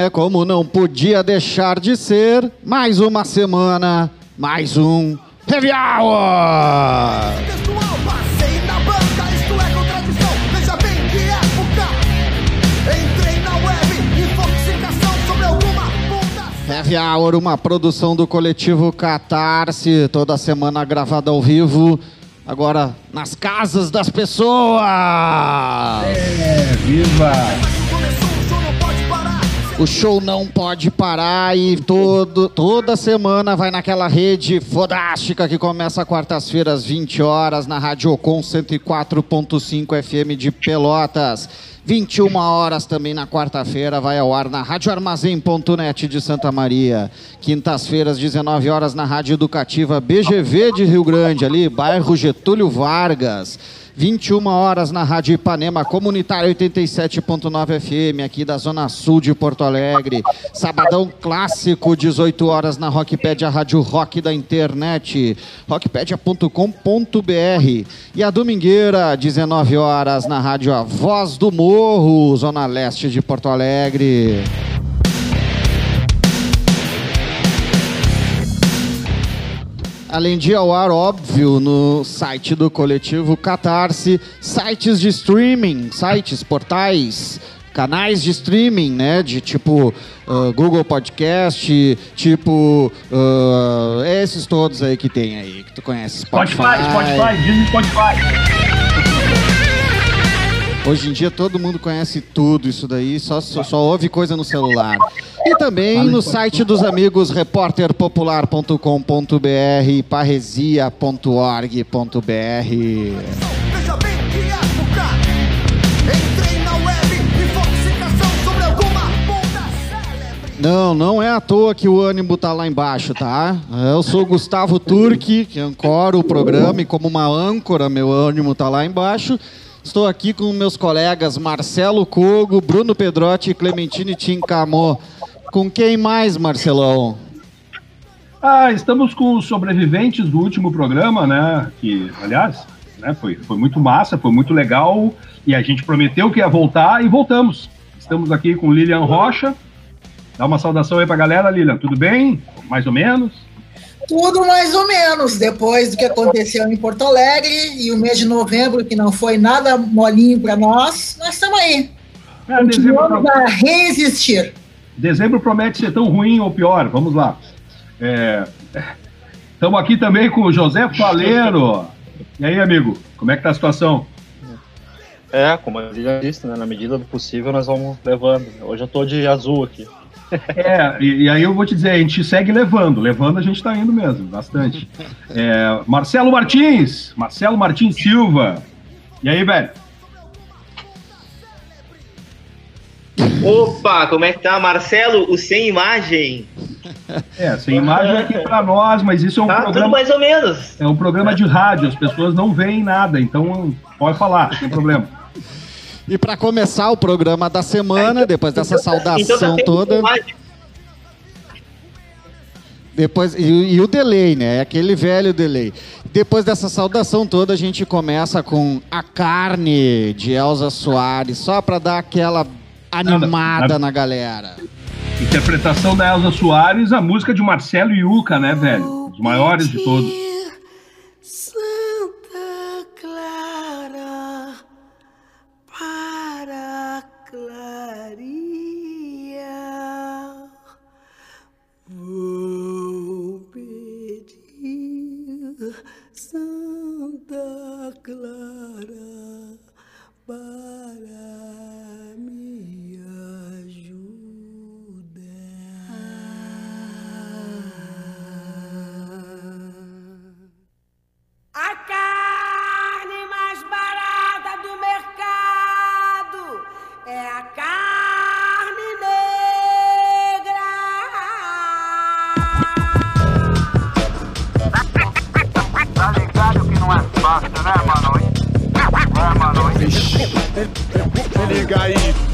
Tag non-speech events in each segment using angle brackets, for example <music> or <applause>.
né? Como não podia deixar de ser, mais uma semana, mais um Heavy Hour! Heavy Hour, uma produção do coletivo Catarse, toda semana gravada ao vivo, agora nas casas das pessoas! É, viva! O show não pode parar e todo, toda semana vai naquela rede fodástica que começa quartas-feiras, 20 horas, na Rádio Ocon 104.5 FM de Pelotas. 21 horas também na quarta-feira vai ao ar na radioarmazém.net de Santa Maria. Quintas-feiras, 19 horas na Rádio Educativa BGV de Rio Grande, ali, bairro Getúlio Vargas. 21 horas na Rádio Ipanema Comunitária 87.9 FM, aqui da Zona Sul de Porto Alegre. Sabadão clássico, 18 horas na Rockpedia, Rádio Rock da internet, rockpedia.com.br. E a domingueira, 19 horas na Rádio A Voz do Morro, Zona Leste de Porto Alegre. Além de ao ar, óbvio, no site do coletivo Catarse, sites de streaming, sites, portais, canais de streaming, né? De tipo ah, Google Podcast, tipo ah, esses todos aí que tem aí, que tu conhece. Spotify, Spotify, Disney Spotify. Hoje em dia todo mundo conhece tudo isso daí, só, só, só ouve coisa no celular. E também no site dos amigos repórterpopular.com.br, parresia.org.br. Puta célebre. Não, não é à toa que o ânimo tá lá embaixo, tá? Eu sou o Gustavo Turque, que ancora o programa e como uma âncora, meu ânimo tá lá embaixo. Estou aqui com meus colegas Marcelo Cogo, Bruno Pedrotti e Clementine Tincamô. Com quem mais, Marcelão? Ah, estamos com os sobreviventes do último programa, né? Que, aliás, né, foi, foi muito massa, foi muito legal. E a gente prometeu que ia voltar e voltamos. Estamos aqui com Lilian Rocha. Dá uma saudação aí pra galera, Lilian. Tudo bem? Mais ou menos? Tudo mais ou menos, depois do que aconteceu em Porto Alegre e o mês de novembro, que não foi nada molinho para nós, nós estamos aí. É, dezembro, Continuamos a resistir. dezembro promete ser tão ruim ou pior. Vamos lá. Estamos aqui também com o José Faleiro. E aí, amigo? Como é que tá a situação? É, como ele já disse, né? Na medida do possível nós vamos levando. Hoje eu tô de azul aqui. É, e, e aí eu vou te dizer, a gente segue levando. Levando a gente tá indo mesmo, bastante. É, Marcelo Martins, Marcelo Martins Silva. E aí, velho? Opa, como é que tá, Marcelo? O sem imagem. É, sem imagem aqui pra nós, mas isso é um Tá tudo programa. mais ou menos. É um programa de rádio, as pessoas não veem nada, então pode falar, sem problema. E para começar o programa da semana, depois dessa saudação Então tá tendo toda, depois e, e o delay, né? Aquele velho delay. Depois dessa saudação toda, a gente começa com a carne de Elza Soares, só para dar aquela animada Nada. na galera. Interpretação da Elza Soares, a música de Marcelo Yuca, né, velho? Os maiores de todos. Clara para me ajudar. A carne mais barata do mercado é a carne fácil, né, mano? É, mano. A carne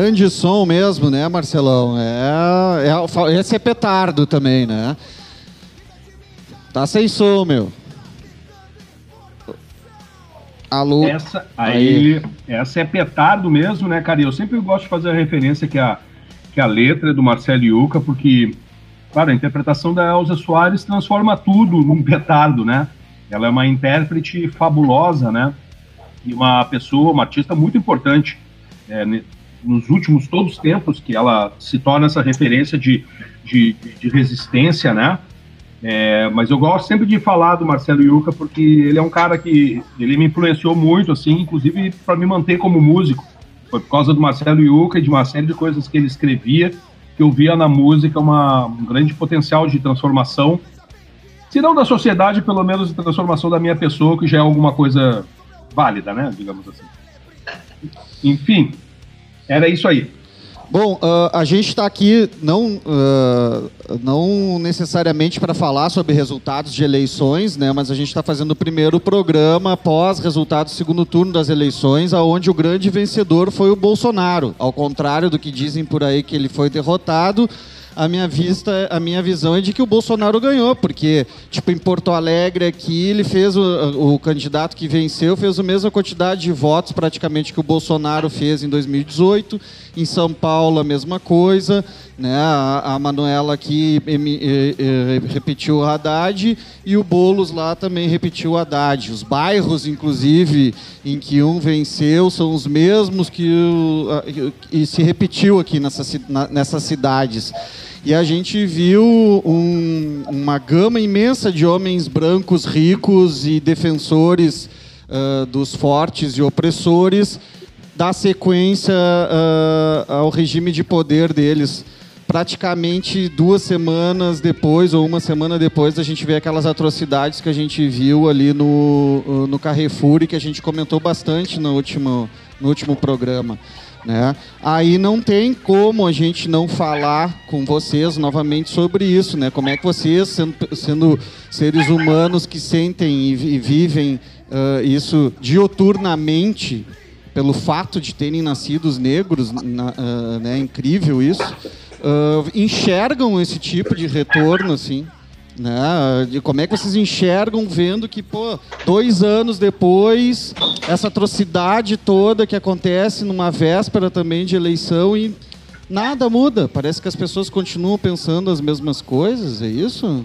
Grande som mesmo, né, Marcelão? É, é, esse é petardo também, né? Tá sem som, meu. Alô? Essa aí, essa é petardo mesmo, né, cara? Eu sempre gosto de fazer a referência que a, que a letra é do Marcelo Yuca, porque, claro, a interpretação da Elza Soares transforma tudo num petardo, né? Ela é uma intérprete fabulosa, né? E uma pessoa, uma artista muito importante é, nos últimos todos os tempos, que ela se torna essa referência de, de, de resistência, né? É, mas eu gosto sempre de falar do Marcelo Yuca porque ele é um cara que ele me influenciou muito, assim, inclusive para me manter como músico. Foi por causa do Marcelo Yuca e de uma série de coisas que ele escrevia que eu via na música uma, um grande potencial de transformação, se não da sociedade, pelo menos de transformação da minha pessoa, que já é alguma coisa válida, né? Digamos assim. Enfim, era isso aí. Bom, ah, a gente está aqui não, ah, não necessariamente para falar sobre resultados de eleições, né, mas a gente está fazendo o primeiro programa após resultados do segundo turno das eleições, aonde o grande vencedor foi o Bolsonaro. Ao contrário do que dizem por aí que ele foi derrotado, a minha vista, a minha visão é de que o Bolsonaro ganhou, porque tipo em Porto Alegre aqui ele fez o, o candidato que venceu fez a mesma quantidade de votos praticamente que o Bolsonaro fez em 2018. Em São Paulo a mesma coisa, né? A, a Manuela aqui emi- eh, eh, repetiu o Haddad e o Bolos lá também repetiu o Haddad. Os bairros, inclusive, em que um venceu são os mesmos que o, e se repetiu aqui nessa, nessas cidades. E a gente viu um- uma gama imensa de homens brancos ricos e defensores ah, dos fortes e opressores dar sequência ah, ao regime de poder deles praticamente duas semanas depois ou uma semana depois a gente vê aquelas atrocidades que a gente viu ali no, no Carrefour e que a gente comentou bastante no último, no último programa. Né? Aí não tem como a gente não falar com vocês novamente sobre isso, né? Como é que vocês, sendo, sendo seres humanos que sentem e, e vivem ah, isso dioturnamente, pelo fato de terem nascidos negros, na, ah, né? Incrível isso. ah, enxergam esse tipo de retorno, assim? Né? De como é que vocês enxergam vendo que, pô, dois anos depois, essa atrocidade toda que acontece numa véspera também de eleição e nada muda. Parece que as pessoas continuam pensando as mesmas coisas, é isso?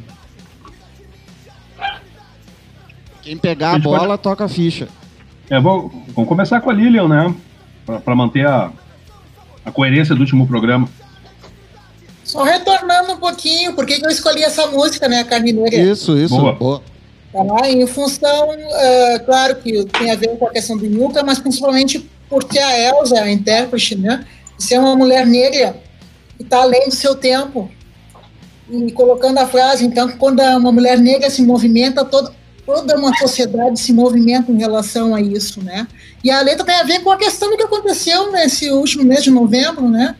Quem pegar a bola, toca a ficha. É, vou- vamos começar com a Lilian, né? Pra manter a, a coerência do último programa. Só retornando um pouquinho, por que eu escolhi essa música, né? A Carne Negra. Isso, isso. Boa. boa. Tá? Em função, é, claro que tem a ver com a questão do Yuka, mas principalmente porque a Elsa, a intérprete, né? Ser uma mulher negra que está além do seu tempo. E colocando a frase, então, quando uma mulher negra se movimenta, toda, toda uma sociedade se movimenta em relação a isso, né? E a letra tem a ver com a questão do que aconteceu nesse último mês de novembro, né?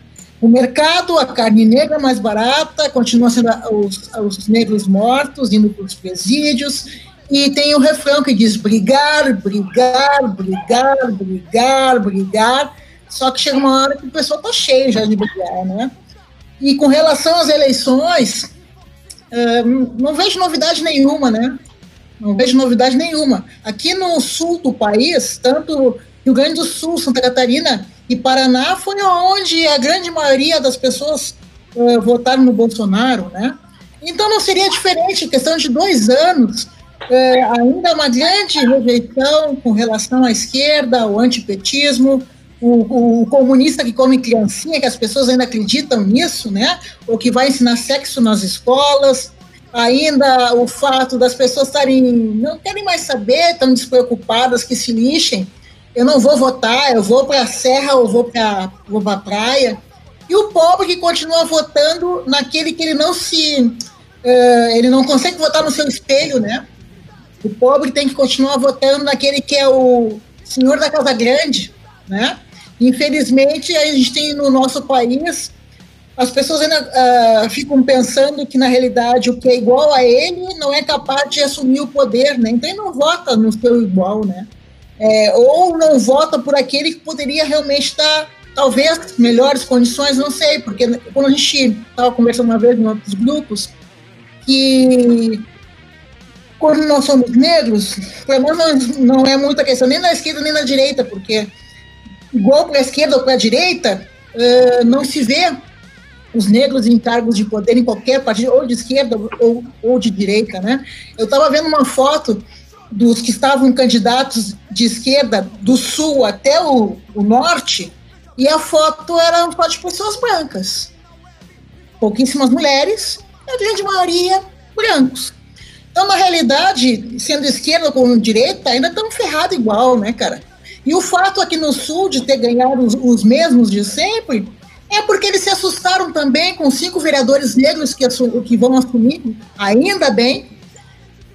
O mercado, a carne negra mais barata, continua sendo os, os negros mortos, indo para os presídios, e tem o refrão que diz brigar, brigar, brigar, brigar, brigar, só que chega uma hora que o pessoal tá cheio já de brigar, né? E com relação às eleições, eh, não vejo novidade nenhuma, né? Não vejo novidade nenhuma. Aqui no sul do país, tanto Rio Grande do Sul, Santa Catarina e Paraná, foi onde a grande maioria das pessoas eh, votaram no Bolsonaro, né? Então não seria diferente, questão de dois anos, eh, ainda uma grande rejeição com relação à esquerda, ao antipetismo, o, o comunista que come criancinha, que as pessoas ainda acreditam nisso, né? Ou que vai ensinar sexo nas escolas, ainda o fato das pessoas estarem não querem mais saber, estão despreocupadas que se lixem. Eu não vou votar, eu vou para a serra ou vou para vou a praia. E o pobre que continua votando naquele que ele não se eh, ele não consegue votar no seu espelho, né? O pobre tem que continuar votando naquele que é o senhor da casa grande, né? Infelizmente a gente tem no nosso país as pessoas ainda ah, ficam pensando que, na realidade, o que é igual a ele não é capaz de assumir o poder, né? Então, ele não vota no seu igual, né? É, ou não vota por aquele que poderia realmente dar, talvez, melhores condições, não sei, porque quando a gente estava conversando uma vez em outros grupos, que quando nós somos negros, para nós não, não é muita questão nem na esquerda nem na direita, porque igual para a esquerda ou para a direita, eh, não se vê os negros em cargos de poder em qualquer partido, ou de esquerda ou, ou de direita, né? Eu estava vendo uma foto dos que estavam candidatos de esquerda do sul até o, o norte, e a foto era foto de pessoas brancas. Pouquíssimas mulheres, a grande maioria brancos. Então, na realidade, sendo esquerda ou direita, ainda estamos ferrados igual, né, cara? E o fato aqui no sul de ter ganhado os, os mesmos de sempre é porque eles se assustaram também com cinco vereadores negros que, que vão assumir, ainda bem.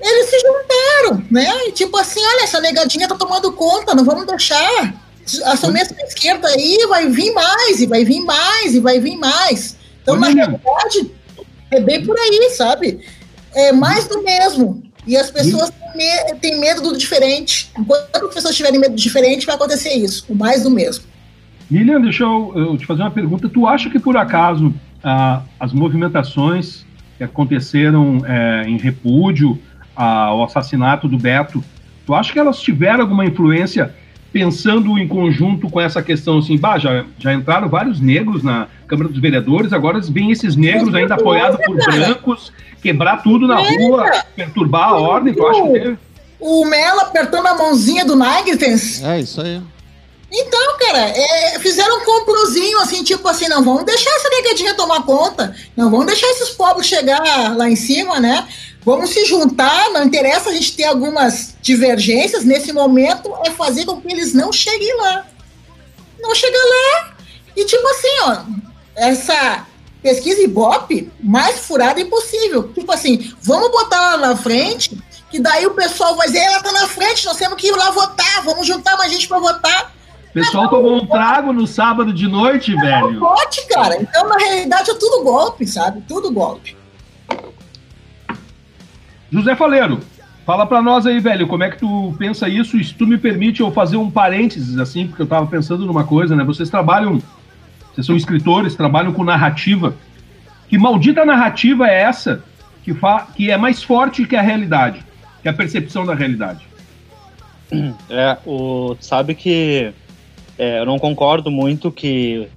Eles se juntaram, né? E tipo assim, olha, essa negadinha tá tomando conta, não vamos deixar. Assumir essa esquerda aí, vai vir mais, e vai vir mais, e vai vir mais. Então, na Lilian. realidade, é bem por aí, sabe? É mais do mesmo. E as pessoas têm, me- têm medo do diferente. Enquanto as pessoas tiverem medo do diferente, vai acontecer isso. O mais do mesmo. Lilian, deixa eu, eu te fazer uma pergunta. Tu acha que, por acaso, ah, as movimentações que aconteceram eh, em repúdio ao assassinato do Beto, tu acha que elas tiveram alguma influência pensando em conjunto com essa questão assim, bah, já, já entraram vários negros na Câmara dos Vereadores, agora vêm esses negros ainda apoiados por brancos, quebrar tudo na rua, perturbar a ordem, tu acha que teve? O Melo apertando a mãozinha do Nagritens. É isso aí. Então, cara, é, fizeram um complozinho assim, tipo assim, não vamos deixar essa negadinha tomar conta, não vamos deixar esses pobres chegar lá em cima, né? Vamos se juntar, não interessa a gente ter algumas divergências, nesse momento é fazer com que eles não cheguem lá. Não chega lá. E tipo assim, ó, essa pesquisa Ibope mais furada impossível. Tipo assim, vamos botar lá na frente, que daí o pessoal vai dizer, ela tá na frente, nós temos que ir lá votar, vamos juntar mais gente pra votar. O pessoal tomou um trago no sábado de noite, É um velho. bote, cara. Então, na realidade, é tudo golpe, sabe? Tudo golpe. José Faleiro, fala pra nós aí, velho, como é que tu pensa isso? E se tu me permite eu fazer um parênteses, assim, porque eu tava pensando numa coisa, né? Vocês trabalham, vocês são escritores, trabalham com narrativa. Que maldita narrativa é essa que, fa que é mais forte que a realidade, que a percepção da realidade? <clears throat> É, o, sabe que é, eu não concordo muito que,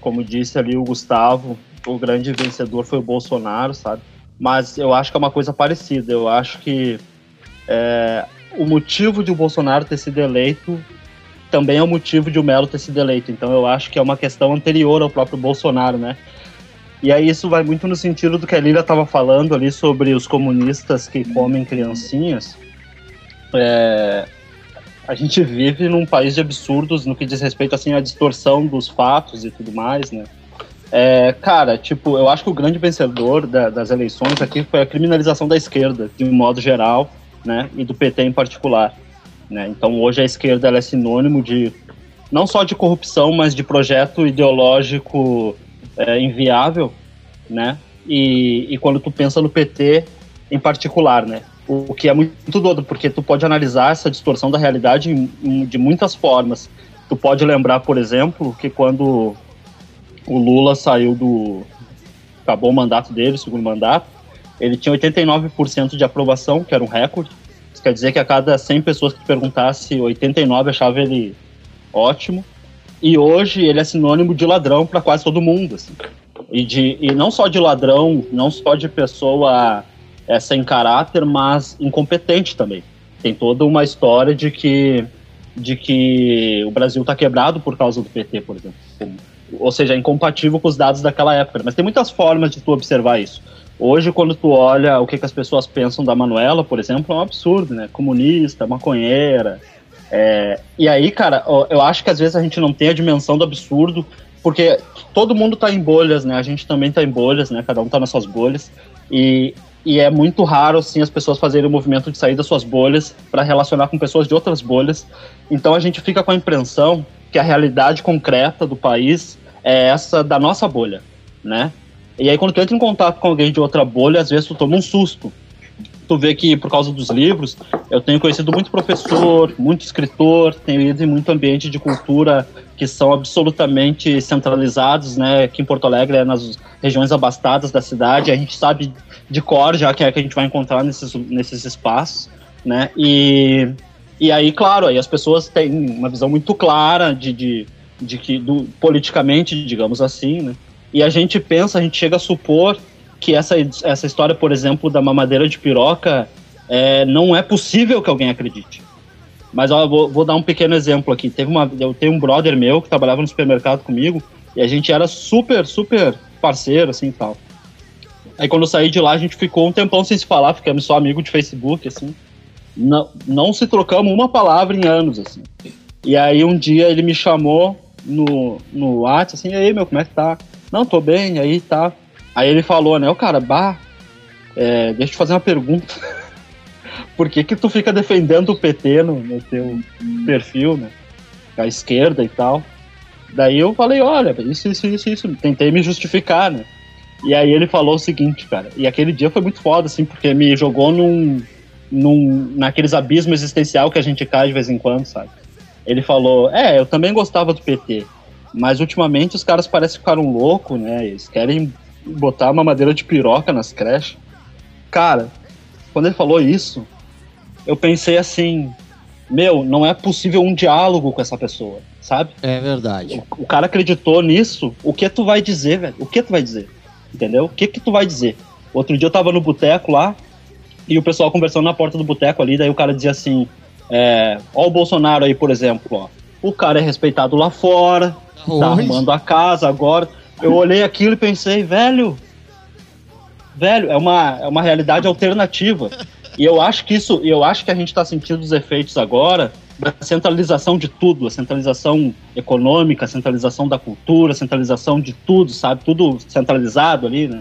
como disse ali o Gustavo, o grande vencedor foi o Bolsonaro, sabe? Mas eu acho que é uma coisa parecida. Eu acho que é, o motivo de o Bolsonaro ter sido eleito também é o motivo de o Melo ter sido eleito. Então eu acho que é uma questão anterior ao próprio Bolsonaro, né? E aí isso vai muito no sentido do que a Lília estava falando ali sobre os comunistas que comem criancinhas. É, a gente vive num país de absurdos no que diz respeito assim à distorção dos fatos e tudo mais, né? É, cara, tipo, eu acho que o grande vencedor da- das eleições aqui foi a criminalização da esquerda, de um modo geral, né? E do PT em particular, né? Então hoje a esquerda é sinônimo de não só de corrupção, mas de projeto ideológico é, inviável, né? E, e quando tu pensa no PT em particular, né? O, o que é muito doido, porque tu pode analisar essa distorção da realidade em- em- de muitas formas. Tu pode lembrar, por exemplo, que quando o Lula saiu do. acabou o mandato dele, o segundo mandato, ele tinha 89% de aprovação, que era um recorde. Isso quer dizer que a cada 100 pessoas que perguntasse, 89 achava ele ótimo. E hoje ele é sinônimo de ladrão para quase todo mundo. Assim. E, de, e não só de ladrão, não só de pessoa é, sem caráter, mas incompetente também. Tem toda uma história de que, de que o Brasil está quebrado por causa do PT, por exemplo. Ou seja, é incompatível com os dados daquela época. Mas tem muitas formas de tu observar isso. Hoje, quando tu olha o que, que as pessoas pensam da Manuela, por exemplo, é um absurdo, né? Comunista, maconheira. É, e aí, cara, eu acho que às vezes a gente não tem a dimensão do absurdo, porque todo mundo tá em bolhas, né? A gente também tá em bolhas, né? Cada um tá nas suas bolhas. E, e é muito raro, assim, as pessoas fazerem o movimento de sair das suas bolhas para relacionar com pessoas de outras bolhas. Então a gente fica com a impressão que a realidade concreta do país é essa da nossa bolha, né? E aí quando tu entra em contato com alguém de outra bolha, às vezes tu toma um susto. Tu vê que por causa dos livros, eu tenho conhecido muito professor, muito escritor, tenho ido em muito ambiente de cultura que são absolutamente centralizados, né? Aqui em Porto Alegre, é nas regiões abastadas da cidade, a gente sabe de cor já que é que a gente vai encontrar nesses, nesses espaços, né? E, e aí, claro, aí as pessoas têm uma visão muito clara de, de, de que, do, politicamente, digamos assim, né? E a gente pensa, a gente chega a supor que essa, essa história, por exemplo, da mamadeira de piroca, é, não é possível que alguém acredite. Mas ó, vou, vou dar um pequeno exemplo aqui. Teve uma, eu tenho um brother meu que trabalhava no supermercado comigo e a gente era super, super parceiro, assim, tal. Aí quando eu saí de lá, a gente ficou um tempão sem se falar, ficamos só amigo de Facebook, assim. Não, não se trocamos uma palavra em anos, assim. E aí um dia ele me chamou no, no WhatsApp, assim, e aí, meu, como é que tá? Não, tô bem, aí tá. Aí ele falou, né, o cara, bah, é, deixa eu te fazer uma pergunta. <laughs> Por que que tu fica defendendo o PT no, no teu perfil, né? A esquerda e tal. Daí eu falei, olha, isso, isso, isso, isso. Tentei me justificar, né? E aí ele falou o seguinte, cara. E aquele dia foi muito foda, assim, porque me jogou num, num, naqueles abismos existencial que a gente cai de vez em quando, sabe? Ele falou, é, eu também gostava do PT, mas ultimamente os caras parecem que ficaram loucos, né? Eles querem botar uma madeira de piroca nas creches. Cara, quando ele falou isso, eu pensei assim, meu, não é possível um diálogo com essa pessoa, sabe? É verdade. O, o cara acreditou nisso, o que tu vai dizer, velho? O que tu vai dizer? Entendeu? O que que tu vai dizer? Outro dia eu tava no boteco lá, e o pessoal conversando na porta do boteco ali, daí o cara dizia assim, é, ó o Bolsonaro aí, por exemplo, ó. O cara é respeitado lá fora, tá Onde? arrumando a casa agora. Eu olhei aquilo e pensei, velho, velho, é uma, é uma realidade alternativa. E eu acho que isso, eu acho que a gente está sentindo os efeitos agora da centralização de tudo, a centralização econômica, a centralização da cultura, a centralização de tudo, sabe? Tudo centralizado ali, né?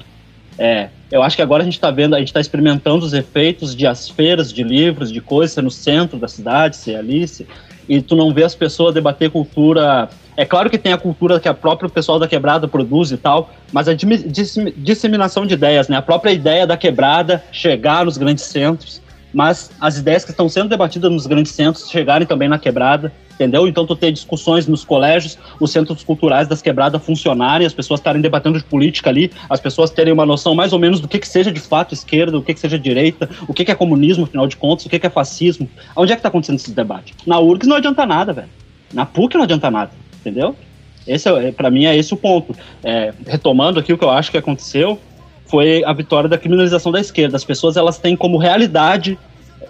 É, eu acho que agora a gente está vendo, a gente está experimentando os efeitos de as feiras de livros, de coisas ser no centro da cidade, ser Alice, e tu não vê as pessoas debater cultura. É claro que tem a cultura que a própria pessoal da quebrada produz e tal, mas a disseminação de ideias, né? A própria ideia da quebrada chegar nos grandes centros, mas as ideias que estão sendo debatidas nos grandes centros chegarem também na quebrada, entendeu? Então tu ter discussões nos colégios, os centros culturais das quebradas funcionarem, as pessoas estarem debatendo de política ali, as pessoas terem uma noção mais ou menos do que, que seja de fato esquerda, o que, que seja direita, o que, que é comunismo, afinal de contas, o que, que é fascismo. Onde é que tá acontecendo esse debate? Na URGS não adianta nada, velho. Na PUC não adianta nada, entendeu? Esse é, para mim é esse o ponto. É, retomando aqui o que eu acho que aconteceu, foi a vitória da criminalização da esquerda. As pessoas elas têm como realidade,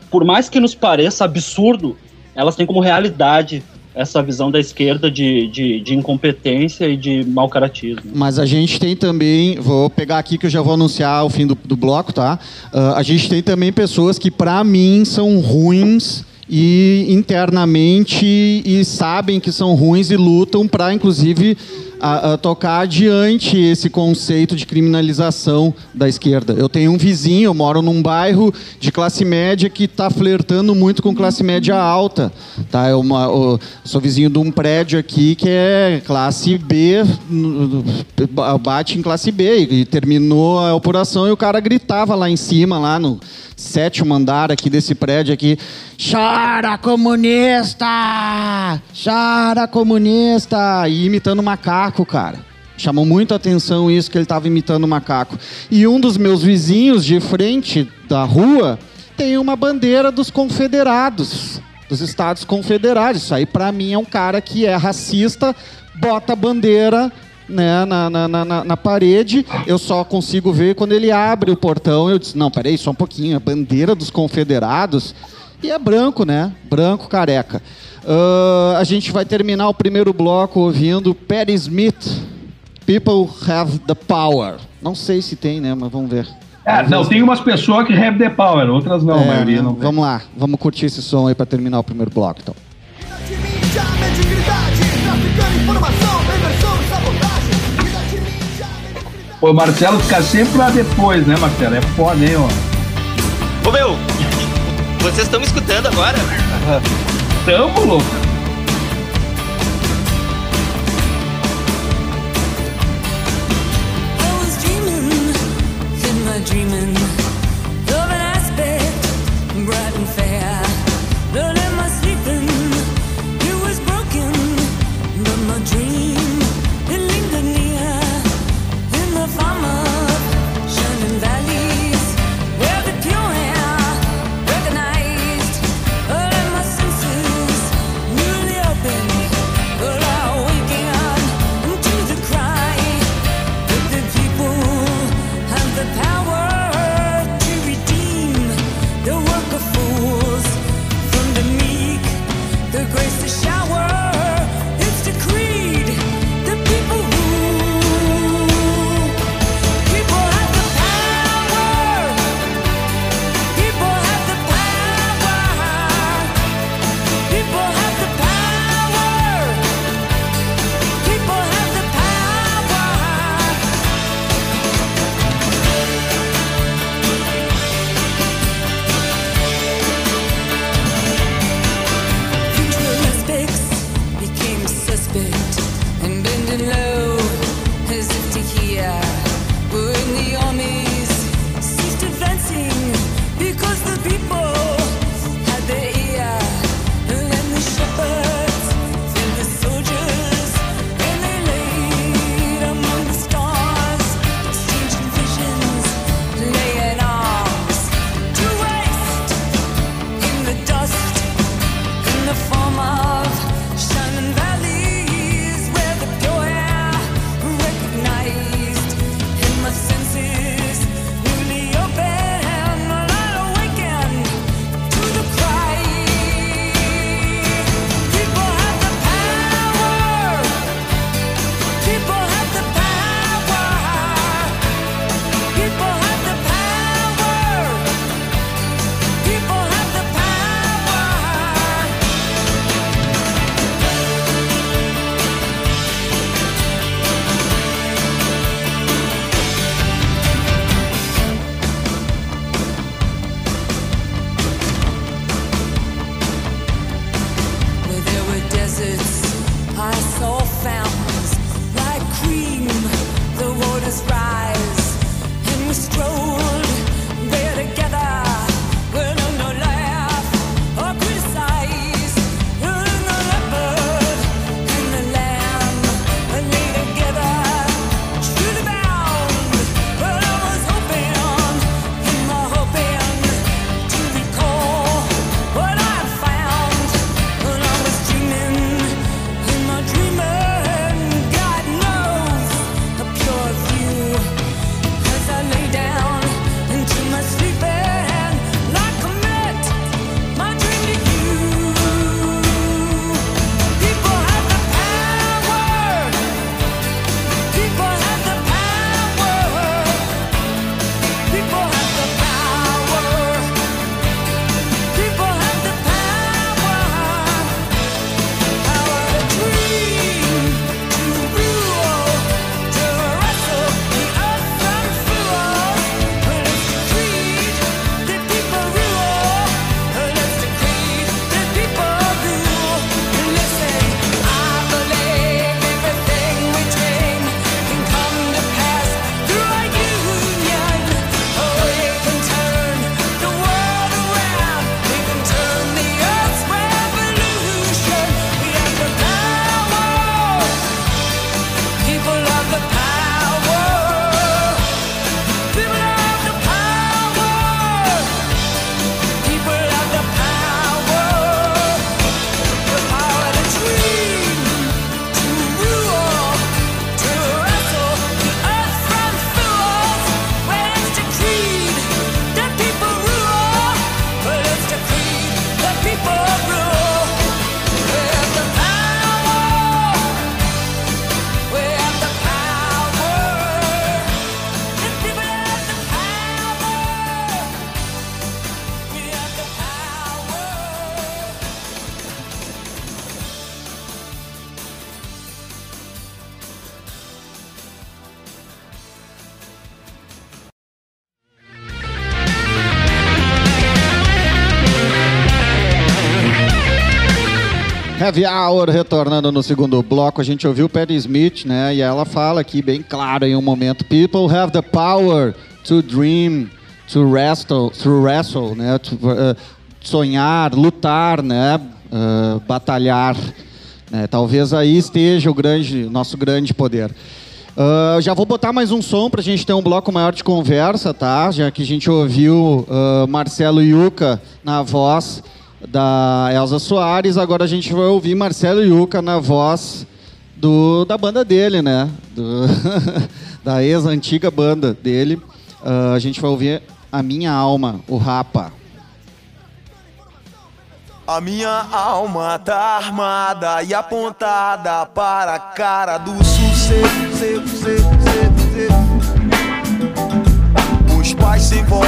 por mais que nos pareça absurdo, elas têm como realidade essa visão da esquerda de, de, de incompetência e de mau caratismo. Mas a gente tem também, vou pegar aqui que eu já vou anunciar o fim do, do bloco, tá? Ah, a gente tem também pessoas que, para mim, são ruins e internamente e sabem que são ruins e lutam para, inclusive, a- a tocar adiante esse conceito de criminalização da esquerda. Eu tenho um vizinho, eu moro num bairro de classe média que está flertando muito com classe média alta. Tá? Eu, eu sou vizinho de um prédio aqui que é classe B, bate em classe B e terminou a operação e o cara gritava lá em cima, lá no sétimo andar aqui desse prédio aqui, chora comunista, chora comunista, e imitando macaco, cara. Chamou muito atenção isso que ele estava imitando macaco. E um dos meus vizinhos de frente da rua tem uma bandeira dos confederados, dos Estados Confederados. Isso aí para mim é um cara que é racista, bota a bandeira né, na, na, na, na- parede, eu só consigo ver quando ele abre o portão. Eu disse, não, peraí, só um pouquinho, a bandeira dos confederados. E é branco, né? Branco careca. Ah, a gente vai terminar o primeiro bloco ouvindo Perry Smith, People Have the Power. Não sei se tem, né? Mas vamos ver. É, não, tem umas pessoas que have the power, outras não, a É, maioria né? não tem. Vamos lá, vamos curtir esse som aí para terminar o primeiro bloco, então. O Marcelo fica sempre lá depois, né, Marcelo? É foda, hein, ó. Ô meu, vocês estão me escutando agora? Tamo, louco. Dreaming, Heavy Hour retornando no segundo bloco, a gente ouviu Patti Smith, né? E ela fala aqui bem claro em um momento: People have the power to dream, to wrestle, to wrestle, né? To, uh, sonhar, lutar, né? Uh, batalhar. né? Talvez aí esteja o grande, nosso grande poder. Ah, já vou botar mais um som para a gente ter um bloco maior de conversa, tá? Já que a gente ouviu ah, Marcelo Yuca na voz da Elza Soares, agora a gente vai ouvir Marcelo Yuca na voz do, da banda dele, né? Do- <laughs> da ex-antiga banda dele. Ah, a gente vai ouvir A Minha Alma, o Rapa. A minha alma tá armada e apontada para a cara do sucesso. Os pais sem voz,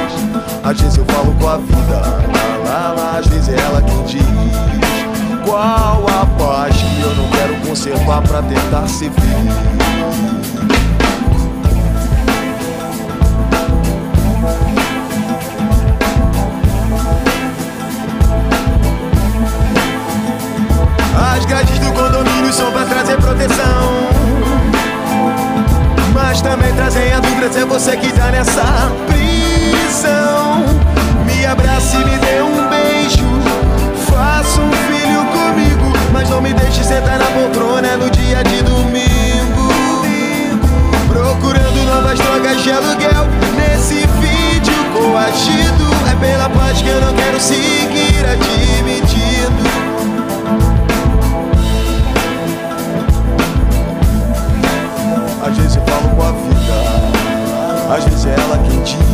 Às vezes eu falo com a vida, lá, lá, lá, às vezes é ela quem diz qual a paz que eu não quero conservar pra tentar ser feliz. As grades do condomínio são pra trazer proteção. Mas também trazem a dúvida se é você que tá nessa prisão. Me abrace e me dê um beijo. Faça um filho comigo, Mas não me deixe sentar na poltrona no dia de domingo. Procurando novas drogas de aluguel nesse vídeo coagido. É pela paz que eu não quero seguir admitindo. Às vezes eu falo com a vida, às vezes é ela quem diz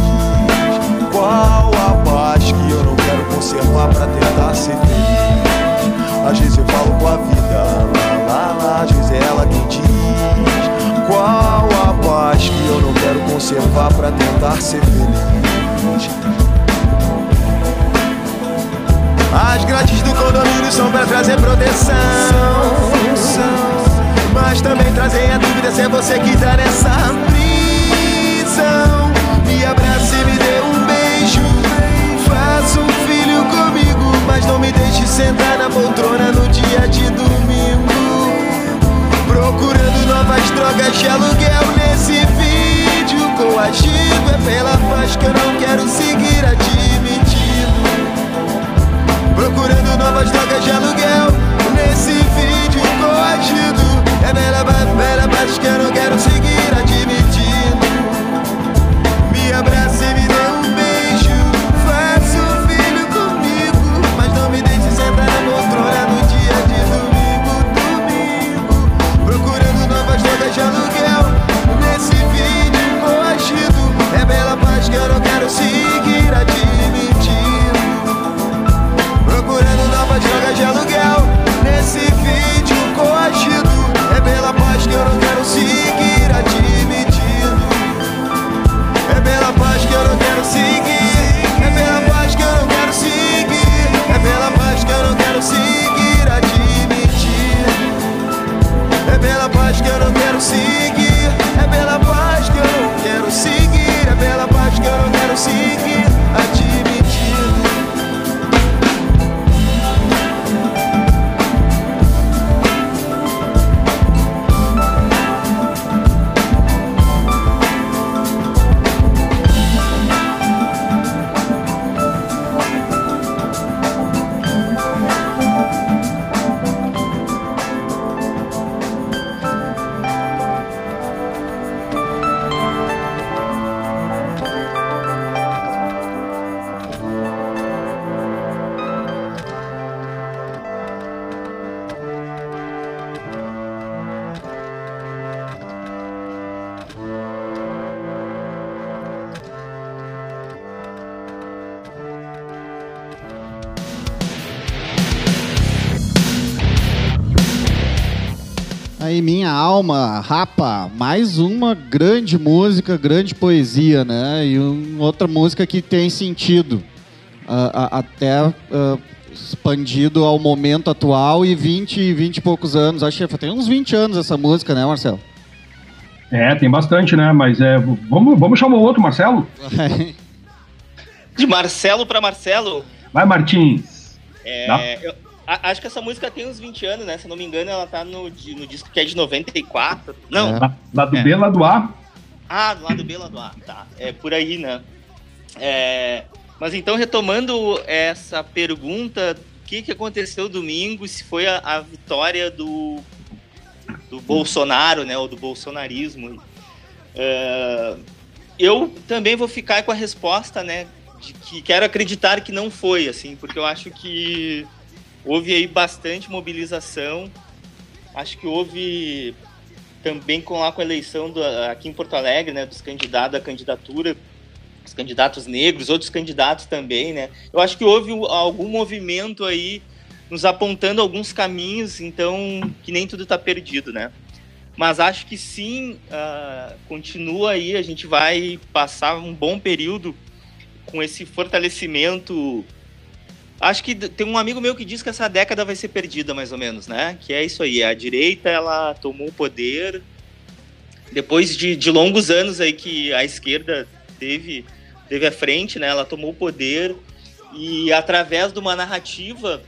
qual a paz que eu não quero conservar pra tentar ser feliz. Às vezes eu falo com a vida, lá, lá, lá, às vezes é ela quem diz qual a paz que eu não quero conservar pra tentar ser feliz. As grades do condomínio são pra trazer proteção. Mas também trazem a dúvida se é você que uma grande música, grande poesia, né? E um- outra música que tem sentido, ah, até ah, expandido ao momento atual e 20, 20 e poucos anos. Acho que tem uns 20 anos essa música, né, Marcelo? É, tem bastante, né? Mas é, vamos, vamos chamar o outro, Marcelo? <laughs> De Marcelo pra Marcelo. Vai, Martins. É, Dá? eu a- acho que essa música tem uns 20 anos, né? Se não me engano, ela tá no, no disco que é de 94. Não, É. Lá, lá do É. B, lá do A. Ah, do lado B, lá do A. Tá. É por aí, né? É, mas então, retomando essa pergunta, o que, que aconteceu domingo? Se foi a, a vitória do, do Bolsonaro, né? Ou do bolsonarismo. É, eu também vou ficar com a resposta, né? De que quero acreditar que não foi, assim, porque eu acho que houve aí bastante mobilização. Acho que houve também com lá com a eleição do, aqui em Porto Alegre, né, dos candidatos à candidatura, os candidatos negros, outros candidatos também, né? Eu acho que houve algum movimento aí nos apontando alguns caminhos, então que nem tudo está perdido, né? Mas acho que sim, ah, continua aí, a gente vai passar um bom período com esse fortalecimento. Acho que tem um amigo meu que diz que essa década vai ser perdida, mais ou menos, né? Que é isso aí, a direita ela tomou o poder depois de, de longos anos aí que a esquerda teve teve à frente, né? Ela tomou o poder e através de uma narrativa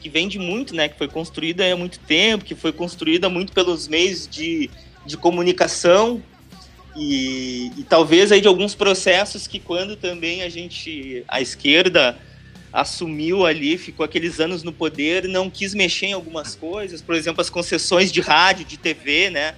que vem de muito, né? Que foi construída há muito tempo, que foi construída muito pelos meios de, de comunicação e, e talvez aí de alguns processos que quando também a gente, a esquerda, assumiu ali, ficou aqueles anos no poder, não quis mexer em algumas coisas, por exemplo, as concessões de rádio, de TV, né?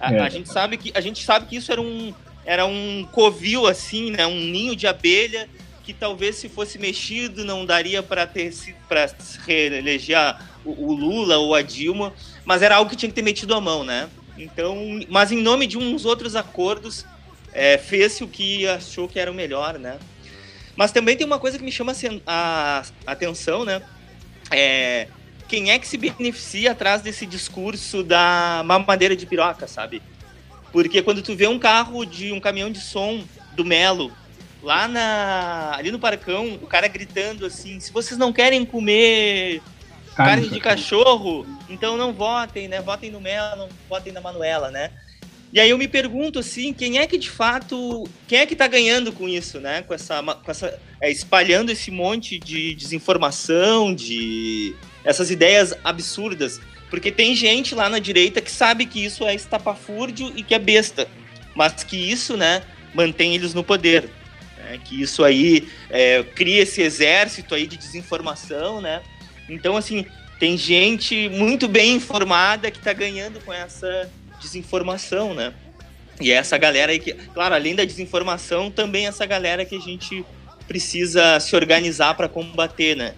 A, É. a gente sabe que a gente sabe que isso era um era um covil assim, né? Um ninho de abelha que talvez se fosse mexido não daria para ter para reeleger o, o Lula ou a Dilma, mas era algo que tinha que ter metido a mão, né? Então, mas em nome de uns outros acordos, é, fez-se o que achou que era o melhor, né? Mas também tem uma coisa que me chama a atenção, né? É, quem é que se beneficia atrás desse discurso da mamadeira de piroca, sabe? Porque quando tu vê um carro de um caminhão de som do Melo lá na ali no Parcão, o cara gritando assim: se vocês não querem comer carne de cachorro, então não votem, né? Votem no Melo, não votem na Manuela, né? E aí eu me pergunto assim, quem é que de fato, quem é que tá ganhando com isso, né? Com essa, com essa é, espalhando esse monte de desinformação, de essas ideias absurdas, porque tem gente lá na direita que sabe que isso é estapafúrdio e que é besta, mas que isso, né, mantém eles no poder, né? Que isso aí é, cria esse exército aí de desinformação, né? Então assim tem gente muito bem informada que tá ganhando com essa desinformação, né? E é essa galera aí que, claro, além da desinformação, também essa galera que a gente precisa se organizar para combater, né?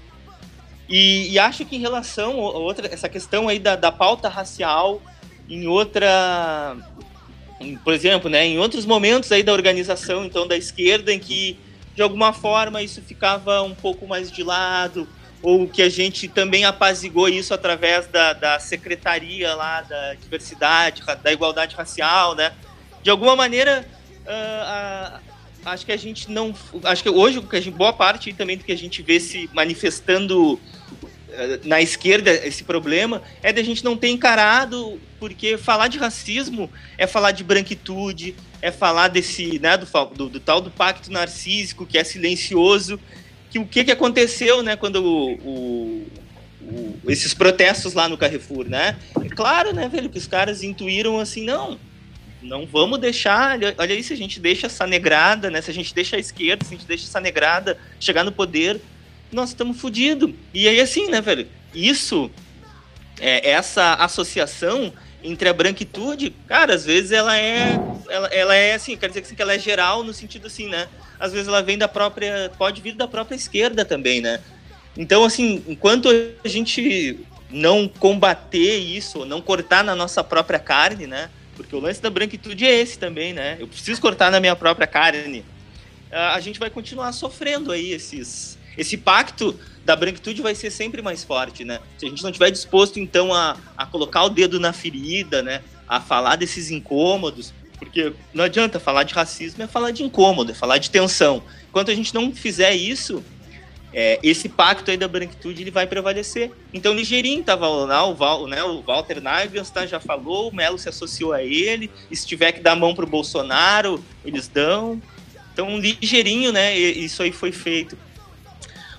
E, e acho que em relação a outra, essa questão aí da, da pauta racial, em outra, em, por exemplo, né, em outros momentos aí da organização, então da esquerda, em que de alguma forma isso ficava um pouco mais de lado, ou que a gente também apazigou isso através da, da secretaria lá da diversidade, da igualdade racial, né? De alguma maneira, ah, ah, acho que a gente não, acho que hoje que a gente- boa parte também do que a gente vê se manifestando eh, na esquerda esse problema é de a gente não ter encarado, porque falar de racismo é falar de branquitude, é falar desse, né, do, do, do tal do pacto narcísico que é silencioso, que o que, que aconteceu, né, quando o, o- o- esses protestos lá no Carrefour, né? É claro, né, velho, que os caras intuíram assim, não, não vamos deixar, olha, aí se a gente deixa essa negrada, né, se a gente deixa a esquerda, se a gente deixa essa negrada chegar no poder, nós estamos fodidos. E aí assim, né, velho, isso, é, essa associação entre a branquitude, cara, às vezes ela é, ela, ela é assim, quer dizer que ela é geral no sentido assim, né? Às vezes ela vem da própria, pode vir da própria esquerda também, né? Então, assim, enquanto a gente não combater isso, não cortar na nossa própria carne, né? Porque o lance da branquitude é esse também, né? Eu preciso cortar na minha própria carne. A a gente vai continuar sofrendo aí esses, esse pacto da branquitude vai ser sempre mais forte, né? Se a gente não tiver disposto, então, a, a colocar o dedo na ferida, né? A falar desses incômodos, porque não adianta falar de racismo, é falar de incômodo, é falar de tensão. Enquanto a gente não fizer isso, é, esse pacto aí da branquitude ele vai prevalecer. Então, Ligeirinho estava lá, o, Val, né, o Walter Nagels tá, já falou, o Melo se associou a ele, e se tiver que dar mão pro Bolsonaro, eles dão. Então, ligeirinho, né, isso aí foi feito.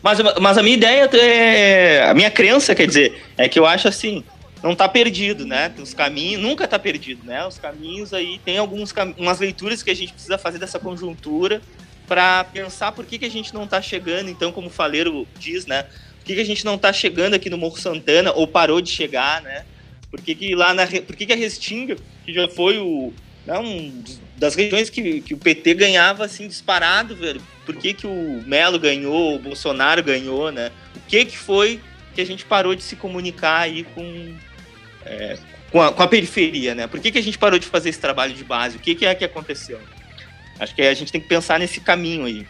Mas, mas a minha ideia, é, a minha crença, quer dizer, é que eu acho assim, não tá perdido, né? Os caminhos, nunca tá perdido, né? Os caminhos aí, tem algumas umas leituras que a gente precisa fazer dessa conjuntura para pensar por que, que a gente não tá chegando, então, como o Faleiro diz, né? Por que, que a gente não tá chegando aqui no Morro Santana, ou parou de chegar, né? Por que, que lá na. Por que, que a Restinga, que já foi o. Né, um das regiões que, que o PT ganhava assim disparado, velho. Por que, que o Melo ganhou, o Bolsonaro ganhou, né? O que, que foi que a gente parou de se comunicar aí com, é, com, a, com a periferia, né? Por que, que a gente parou de fazer esse trabalho de base? O que, que é que aconteceu? Acho que a gente tem que pensar nesse caminho aí.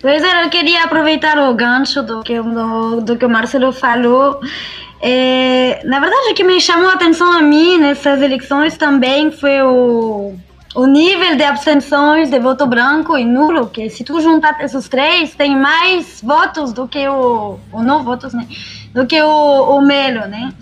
Pois é, eu queria aproveitar o gancho do que, do, do que o Marcelo falou. É, na verdade, o que me chamou a atenção a mim nessas eleições também foi o, o nível de abstenções de voto branco e nulo, que se tu juntar esses três, tem mais votos do que o... ou não votos, né? Do que o, o Melo, né?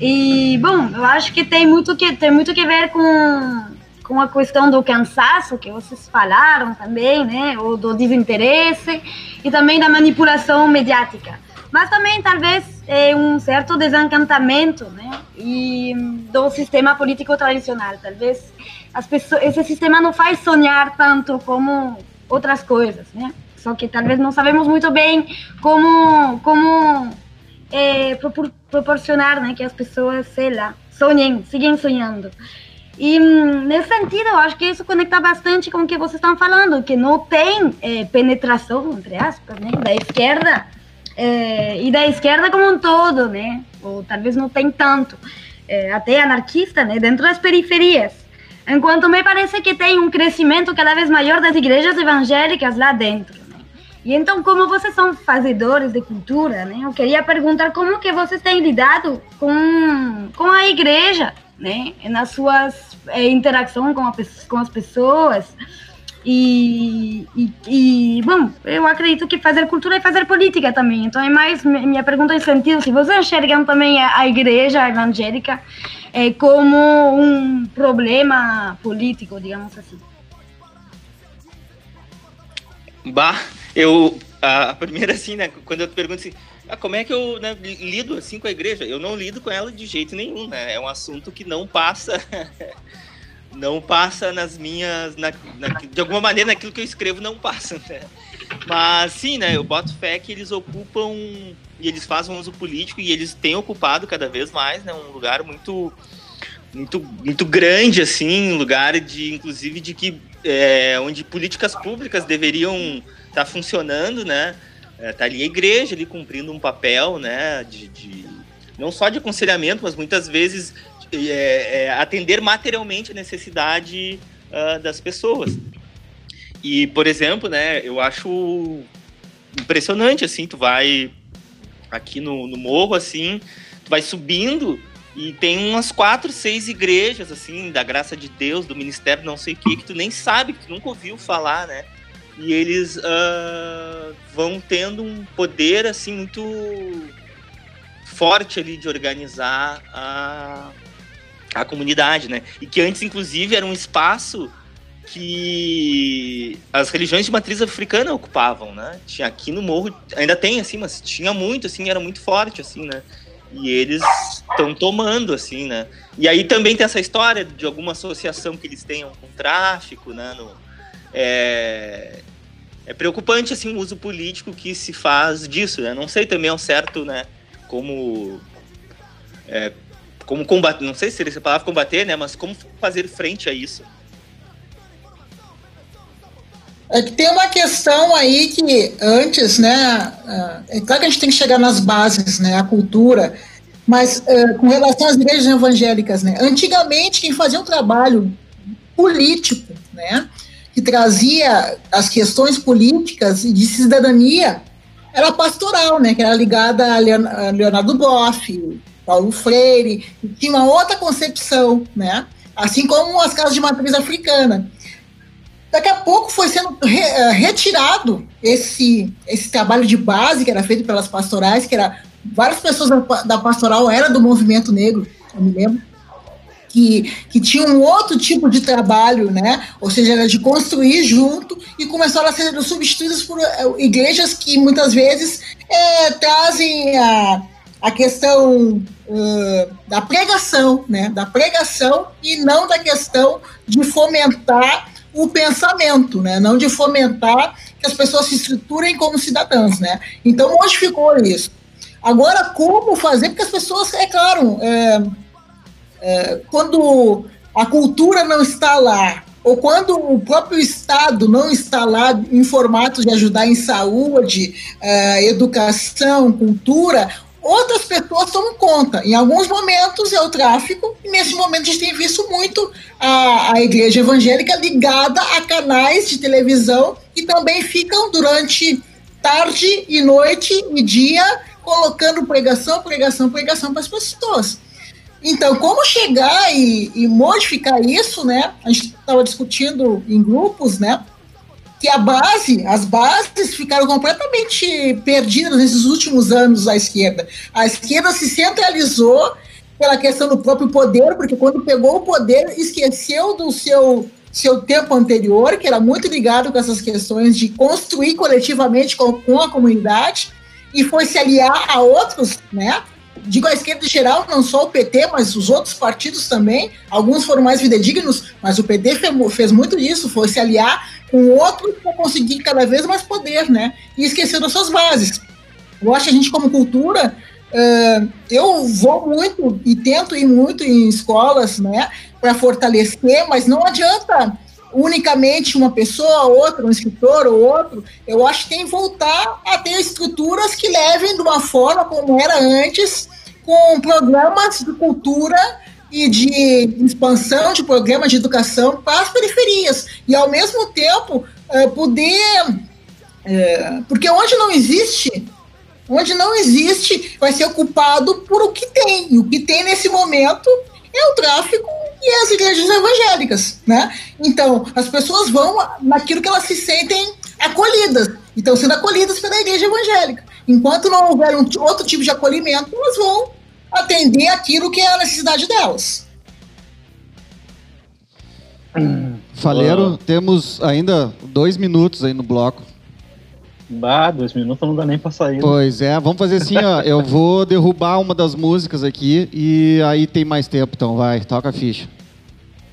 E, bom, eu acho que tem muito que, tem muito que ver com, com a questão do cansaço que vocês falaram também, né? Ou do desinteresse e também da manipulação mediática. Mas também, talvez, é um certo desencantamento, né? E do sistema político tradicional. Talvez as pessoas, esse sistema não faz sonhar tanto como outras coisas, né? Só que talvez não sabemos muito bem como como é, propor, proporcionar, né, que as pessoas, sei lá, sonhem, sigam sonhando. E hum, nesse sentido, eu acho que isso conecta bastante com o que vocês estão falando, que não tem é, penetração, entre aspas, né, da esquerda é, e da esquerda como um todo, né, ou talvez não tem tanto, é, até anarquista, né, dentro das periferias. Enquanto me parece que tem um crescimento cada vez maior das igrejas evangélicas lá dentro. Né? E então, como vocês são fazedores de cultura, né, eu queria perguntar como que vocês têm lidado com, com a igreja, né, nas suas é, interação com, a, com as pessoas. E, e, e, bom, eu acredito que fazer cultura é fazer política também. Então, é mais minha pergunta em sentido: se vocês enxergam também a, a igreja evangélica é, como um problema político, digamos assim. Bah, eu. A, a primeira, assim, né? Quando eu te pergunto assim, ah, como é que eu né, lido assim com a igreja? Eu não lido com ela de jeito nenhum, né? É um assunto que não passa. <laughs> não passa nas minhas. Na, na, de alguma maneira, naquilo que eu escrevo, não passa, né? Mas sim, né? Eu boto fé que eles ocupam e eles fazem uso político e eles têm ocupado cada vez mais, né? Um lugar muito muito, muito grande, assim, um lugar de, inclusive, de que é, onde políticas públicas deveriam estar tá funcionando, né? É, tá ali a igreja ali cumprindo um papel, né? De, de não só de aconselhamento, mas muitas vezes é, é, atender materialmente a necessidade uh, das pessoas. E, por exemplo, né, eu acho impressionante, assim, tu vai aqui no, no morro, assim, tu vai subindo e tem umas quatro, seis igrejas, assim, da graça de Deus, do ministério não sei o que, que tu nem sabe, que tu nunca ouviu falar, né? E eles uh, vão tendo um poder, assim, muito forte ali de organizar a, a comunidade, né? E que antes, inclusive, era um espaço que as religiões de matriz africana ocupavam, né? Tinha aqui no morro, ainda tem assim, mas tinha muito assim, era muito forte assim, né? E eles estão tomando assim, né? E aí também tem essa história de alguma associação que eles tenham com tráfico, né? No, é, é preocupante assim o uso político que se faz disso, né? Não sei também ao certo, né? Como é, como combater, não sei se seria essa palavra combater, né? Mas como fazer frente a isso. É que tem uma questão aí que antes, né? É claro que a gente tem que chegar nas bases, né? A cultura, mas é, com relação às igrejas evangélicas, né? Antigamente, quem fazia um trabalho político, né? Que trazia as questões políticas e de cidadania era pastoral, né? Que era ligada a Leonardo Boff, Paulo Freire, tinha uma outra concepção, né? Assim como as casas de matriz africana. Daqui a pouco foi sendo re, uh, retirado esse, esse trabalho de base que era feito pelas pastorais, que era várias pessoas da, da pastoral eram do movimento negro, eu me lembro, que, que tinha um outro tipo de trabalho, né? Ou seja, era de construir junto e começaram a ser substituídas por uh, igrejas que muitas vezes é, trazem a, a questão uh, da pregação, né? Da pregação e não da questão de fomentar o pensamento, né? Não de fomentar que as pessoas se estruturem como cidadãs, né? Então modificou isso. Agora, como fazer? Porque as pessoas, é claro, é, é, quando a cultura não está lá, ou quando o próprio Estado não está lá em formato de ajudar em saúde, é, educação, cultura, outras pessoas tomam conta. Em alguns momentos é o tráfico, e nesse momento a gente tem visto muito a, a igreja evangélica ligada a canais de televisão que também ficam durante tarde e noite e dia colocando pregação, pregação, pregação para as pessoas. Então, como chegar e, e modificar isso, né? A gente estava discutindo em grupos, né? Que a base, as bases ficaram completamente perdidas nesses últimos anos à esquerda. A esquerda se centralizou pela questão do próprio poder, porque quando pegou o poder, esqueceu do seu seu tempo anterior, que era muito ligado com essas questões de construir coletivamente com, com a comunidade, e foi se aliar a outros, né? Digo a esquerda em geral, não só o PT, mas os outros partidos também, alguns foram mais fidedignos, mas o PT fe- fez muito disso, foi se aliar com outros para conseguir cada vez mais poder, né? E esqueceu das suas bases. Eu acho que a gente, como cultura, eh, eu vou muito e tento ir muito em escolas, né, para fortalecer, mas não adianta unicamente uma pessoa, outra, um escritor ou outro. Eu acho que tem que voltar a ter estruturas que levem de uma forma como era antes, com programas de cultura e de expansão de programas de educação para as periferias. E, ao mesmo tempo, eh, poder. eh, porque onde não existe onde não existe, vai ser ocupado por o que tem. E o que tem nesse momento é o tráfico e as igrejas evangélicas, né? Então, as pessoas vão naquilo que elas se sentem acolhidas. E estão sendo acolhidas pela igreja evangélica. Enquanto não houver um outro tipo de acolhimento, elas vão atender aquilo que é a necessidade delas. Faleiro, temos ainda dois minutos aí no bloco. Bah, dois minutos não dá nem pra sair. né? Pois é, vamos fazer assim, ó. Eu vou derrubar uma das músicas aqui e aí tem mais tempo, então vai, toca a ficha.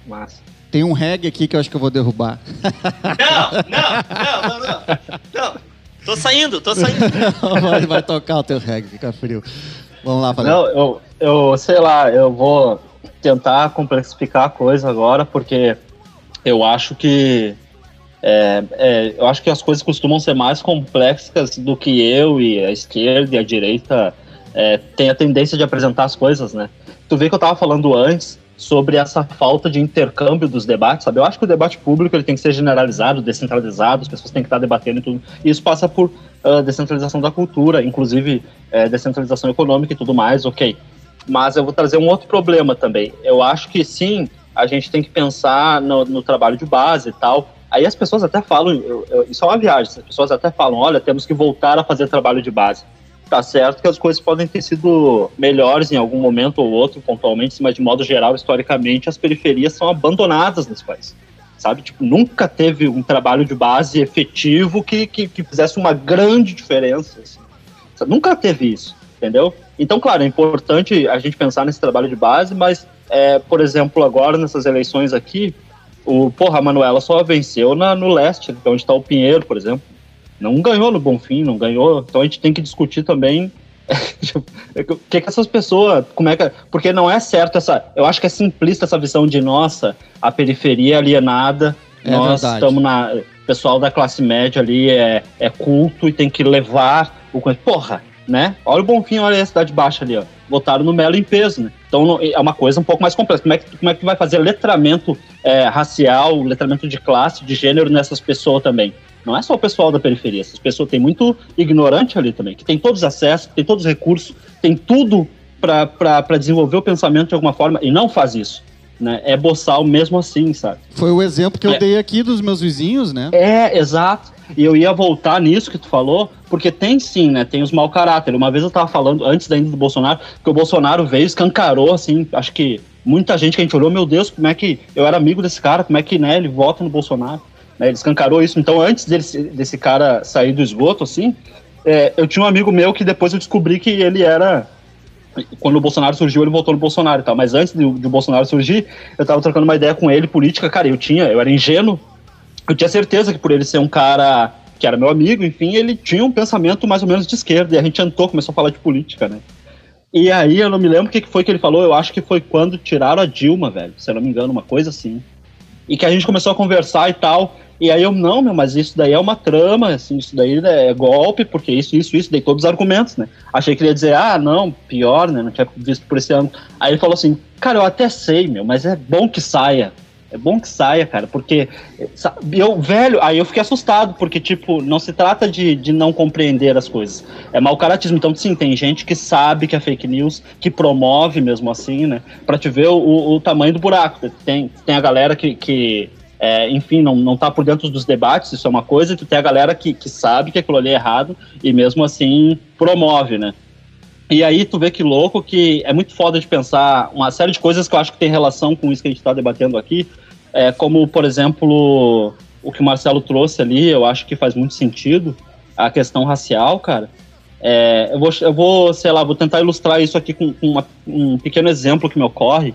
Massa. Tem um reggae aqui que eu acho que eu vou derrubar. Não, não, não, não. Não, tô saindo, tô saindo. <laughs> vai, vai tocar o teu reggae, fica frio. Vamos lá, Faleiro. Não, eu, eu sei lá, eu vou tentar complexificar a coisa agora, porque eu acho que é, é, eu acho que as coisas costumam ser mais complexas do que eu e a esquerda e a direita é, a tendência de apresentar as coisas, né? Tu vê que eu tava falando antes sobre essa falta de intercâmbio dos debates, sabe? Eu acho que o debate público ele tem que ser generalizado, descentralizado, as pessoas têm que estar debatendo e tudo. E isso passa por ah, descentralização da cultura, inclusive é, descentralização econômica e tudo mais, ok. Mas eu vou trazer um outro problema também. Eu acho que sim, a gente tem que pensar no, no trabalho de base e tal. Aí as pessoas até falam, eu- eu- isso é uma viagem, as pessoas até falam, olha, temos que voltar a fazer trabalho de base. Tá certo que as coisas podem ter sido melhores em algum momento ou outro, pontualmente, mas de modo geral, historicamente, as periferias são abandonadas nesse país. Sabe? Tipo, nunca teve um trabalho de base efetivo que, que, que fizesse uma grande diferença. assim. Nunca teve isso, entendeu? Então, claro, é importante a gente pensar nesse trabalho de base, mas, é, por exemplo, agora nessas eleições aqui, o, porra, a Manuela só venceu na, no leste, é onde está o Pinheiro, por exemplo. Não ganhou no Bonfim, não ganhou. Então a gente tem que discutir também <laughs> o que, que essas pessoas, como é que. Porque não é certo essa. Eu acho que é simplista essa visão de, nossa, a periferia é alienada, É nós estamos na. O pessoal da classe média ali é, é culto e tem que levar o. Porra, né? Olha o Bonfim, olha a cidade baixa ali, ó. Votaram no Melo em peso, né? Então é uma coisa um pouco mais complexa. Como é que, como é que vai fazer letramento é, racial, letramento de classe, de gênero nessas pessoas também? Não é só o pessoal da periferia, essas pessoas tem muito ignorante ali também, que tem todos os acessos, tem todos os recursos, tem tudo para desenvolver o pensamento de alguma forma e não faz isso. Né? É boçal mesmo assim, sabe? Foi o exemplo que eu É. dei aqui dos meus vizinhos, né? É, exato. E eu ia voltar nisso que tu falou, porque tem sim, né? Tem os mau caráter. Uma vez eu tava falando, antes da do Bolsonaro, que o Bolsonaro veio, escancarou, assim, acho que muita gente que a gente olhou, meu Deus, como é que eu era amigo desse cara, como é que, né, ele vota no Bolsonaro. Né, ele escancarou isso. Então, antes desse, desse cara sair do esgoto, assim, é, eu tinha um amigo meu que depois eu descobri que ele era quando o Bolsonaro surgiu, ele votou no Bolsonaro e tal. Mas antes de o Bolsonaro surgir, eu tava trocando uma ideia com ele, política, cara, eu tinha, eu era ingênuo. Eu tinha certeza que por ele ser um cara que era meu amigo, enfim, ele tinha um pensamento mais ou menos de esquerda. E a gente entrou, começou a falar de política, né? E aí eu não me lembro o que foi que ele falou, eu acho que foi quando tiraram a Dilma, velho, se eu não me engano, uma coisa assim. E que a gente começou a conversar e tal. E aí eu, não, meu, mas isso daí é uma trama, assim, isso daí é golpe, porque isso, isso, isso, dei todos os argumentos, né? Achei que ele ia dizer, ah, não, pior, né? Não tinha visto por esse ano. Aí ele falou assim, cara, eu até sei, meu, mas é bom que saia. É bom que saia, cara, porque eu, velho, aí eu fiquei assustado, porque, tipo, não se trata de, de não compreender as coisas. É mau caratismo. Então, sim, tem gente que sabe que é fake news, que promove mesmo assim, né? Pra te ver o, o, o tamanho do buraco. Tem, tem a galera que, que é, enfim, não, não tá por dentro dos debates, isso é uma coisa, e tu tem a galera que, que sabe que aquilo ali é errado e mesmo assim promove, né? E aí tu vê que louco que é muito foda de pensar uma série de coisas que eu acho que tem relação com isso que a gente tá debatendo aqui, é, como, por exemplo, o que o Marcelo trouxe ali, eu acho que faz muito sentido, a questão racial, cara. É, eu, vou, eu vou, sei lá, vou tentar ilustrar isso aqui com, com uma- um pequeno exemplo que me ocorre.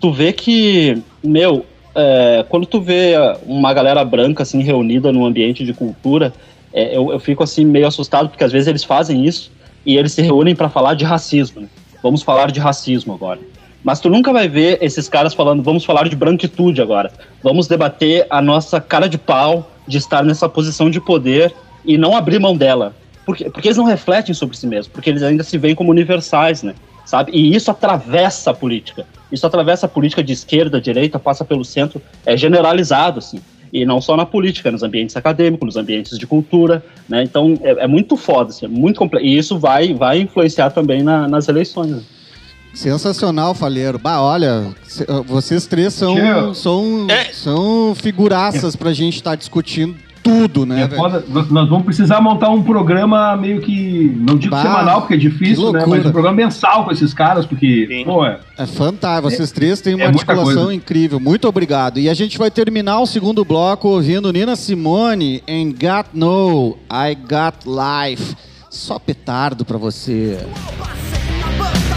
Tu vê que, meu, é, quando tu vê uma galera branca assim reunida num ambiente de cultura, é, eu, eu fico assim meio assustado porque às vezes eles fazem isso e eles se reúnem para falar de racismo. né? Vamos falar de racismo agora. Mas tu nunca vai ver esses caras falando, vamos falar de branquitude agora. Vamos debater a nossa cara de pau de estar nessa posição de poder e não abrir mão dela. Porque, porque eles não refletem sobre si mesmos, porque eles ainda se veem como universais, né? Sabe? E isso atravessa a política. Isso atravessa a política de esquerda, direita, passa pelo centro, é generalizado, assim. E não só na política, nos ambientes acadêmicos, nos ambientes de cultura, né? Então é, é muito foda, assim, é muito complexo. E isso vai, vai influenciar também na- nas eleições. né? Sensacional, Falheiro. Bah, olha, cê- vocês três são, são, É. são figuraças pra gente estar discutindo tudo, né, É foda. Nós vamos precisar montar um programa meio que, não digo Bah, semanal, porque é difícil, né? Mas um programa mensal com esses caras, porque, Sim. pô, é, É fantástico. Vocês três têm uma É articulação incrível. Muito obrigado. E a gente vai terminar o segundo bloco ouvindo Nina Simone em Got No, I Got Life. Só petardo pra você. Passei na banca,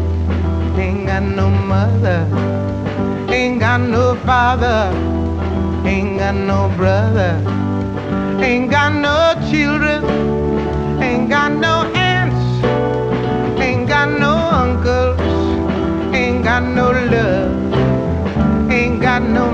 Ain't got no mother, ain't got no father, ain't got no brother, ain't got no children, ain't got no aunts, ain't got no uncles, ain't got no love, ain't got no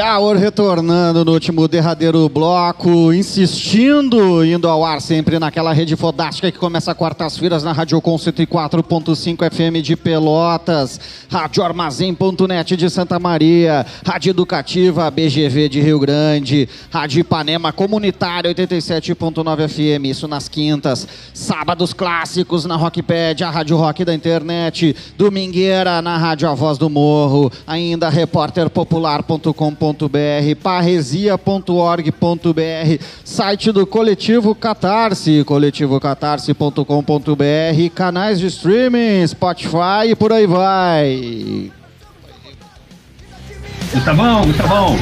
Hour retornando no último derradeiro bloco, insistindo, indo ao ar sempre naquela rede fodástica que começa quartas-feiras na Rádio Com 104.5 FM de Pelotas, Rádio Armazém.net de Santa Maria, Rádio Educativa BGV de Rio Grande, Rádio Ipanema Comunitária 87.9 FM, isso nas quintas, sábados clássicos na Rockpad, a Rádio Rock da internet, domingueira na Rádio A Voz do Morro, ainda repórterpopular.com parresia.com.br, parresia.org.br, site do Coletivo Catarse, coletivocatarse.com.br, canais de streaming, Spotify e por aí vai. Gustavão, Gustavão.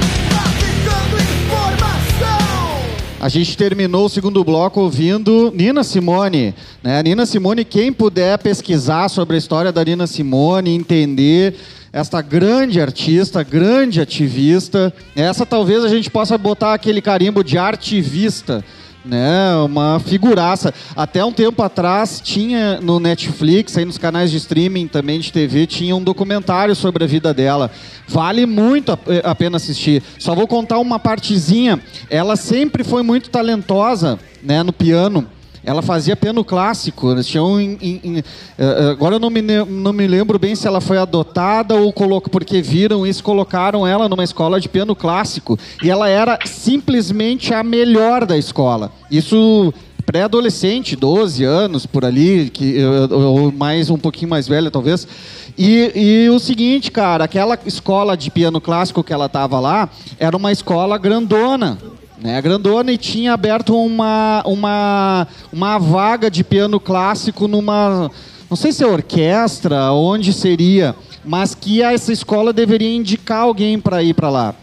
A gente terminou o segundo bloco ouvindo Nina Simone. Né? Nina Simone, quem puder pesquisar sobre a história da Nina Simone, entender esta grande artista, grande ativista, essa talvez a gente possa botar aquele carimbo de artivista, né? Uma figuraça. Até um tempo atrás tinha no Netflix, aí nos canais de streaming também de TV, tinha um documentário sobre a vida dela. Vale muito a, a pena assistir. Só vou contar uma partezinha. Ela sempre foi muito talentosa, né, no piano. Ela fazia piano clássico. Eles tinham eh, eh, agora eu não me, não me lembro bem se ela foi adotada ou colocou, porque viram isso, colocaram ela numa escola de piano clássico. E ela era simplesmente a melhor da escola. Isso pré-adolescente, 12 anos por ali, que, eh, ou mais um pouquinho mais velha talvez. E, e o seguinte, cara, aquela escola de piano clássico que ela tava lá era uma escola grandona né, grandona e tinha aberto uma, uma, uma vaga de piano clássico numa, não sei se é orquestra, onde seria, mas que essa escola deveria indicar alguém para ir para lá.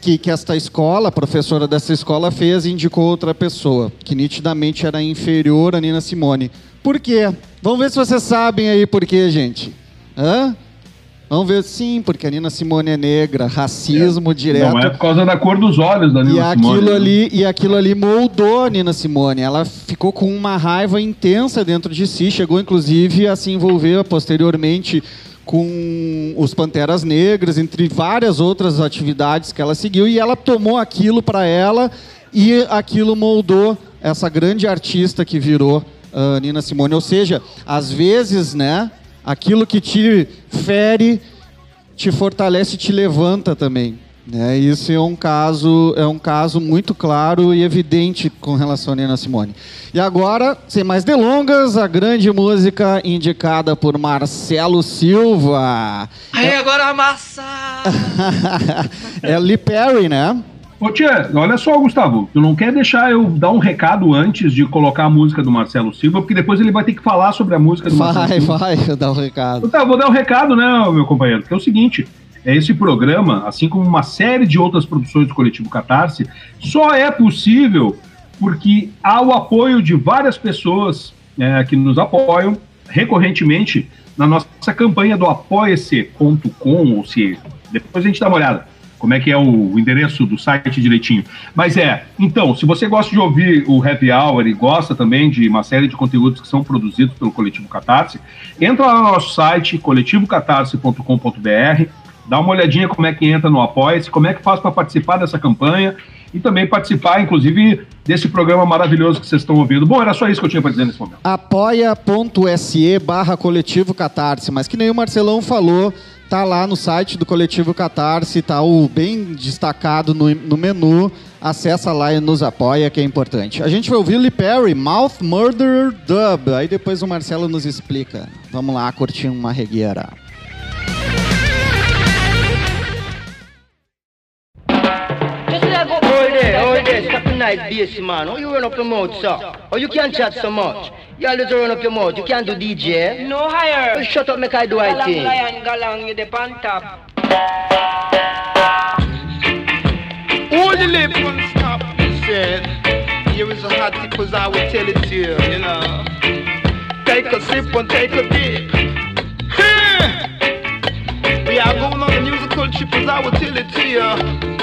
Que, que esta escola, a professora dessa escola fez e indicou outra pessoa, que nitidamente era inferior a Nina Simone. Por quê? Vamos ver se vocês sabem aí por quê, gente. Hã? Vamos ver, sim, porque a Nina Simone é negra, racismo direto. Não é por causa da cor dos olhos da E Nina aquilo Simone. né? ali, e aquilo ali moldou a Nina Simone. Ela ficou com uma raiva intensa dentro de si, chegou inclusive a se envolver posteriormente com os Panteras Negras, entre várias outras atividades que ela seguiu, e ela tomou aquilo para ela e aquilo moldou essa grande artista que virou a Nina Simone. Ou seja, às vezes, né, aquilo que te fere te fortalece e te levanta também. Né? Isso é um caso é um caso muito claro e evidente com relação a Nina Simone. E agora, sem mais delongas, a grande música indicada por Marcelo Silva. Aí agora a massa! <laughs> é Lee Perry, né? Ô tia, olha só, Gustavo, tu não quer deixar eu dar um recado antes de colocar a música do Marcelo Silva, porque depois ele vai ter que falar sobre a música do Marcelo Vai, Silva. vai, dá um recado. Tá, vou dar um recado, né, meu companheiro? Que é o seguinte: é esse programa, assim como uma série de outras produções do Coletivo Catarse, só é possível porque há o apoio de várias pessoas é, que nos apoiam recorrentemente na nossa campanha do apoia-se.com, ou se depois a gente dá uma olhada como é que é o endereço do site direitinho. Mas é, então, se você gosta de ouvir o Happy Hour e gosta também de uma série de conteúdos que são produzidos pelo Coletivo Catarse, entra lá no nosso site, coletivocatarse.com.br, dá uma olhadinha como é que entra no Apoia-se, como é que faz para participar dessa campanha e também participar, inclusive, desse programa maravilhoso que vocês estão ouvindo. Bom, era só isso que eu tinha para dizer nesse momento. apoia.se barra coletivo catarse, mas que nem o Marcelão falou, tá lá no site do coletivo catarse, tá o bem destacado no, no menu, acessa lá e nos apoia, que é importante. A gente vai ouvir Lee Perry, Mouth Murder Dub, aí depois o Marcelo nos explica. Vamos lá curtir uma regueira. There. Stop the nice bass, man. Oh, you run up your mouth, sir. Oh, you can't chat so much. You always run up your mouth. You can't do DJ. No higher. Well, shut up, make I do I Galang thing. lion, galang, you the on top. Hold the lip and stop. Said, here is a hot tip as I will tell it to you, you know. Take a sip and take a dip. Huh. We are going on a musical trip as I will tell it to you.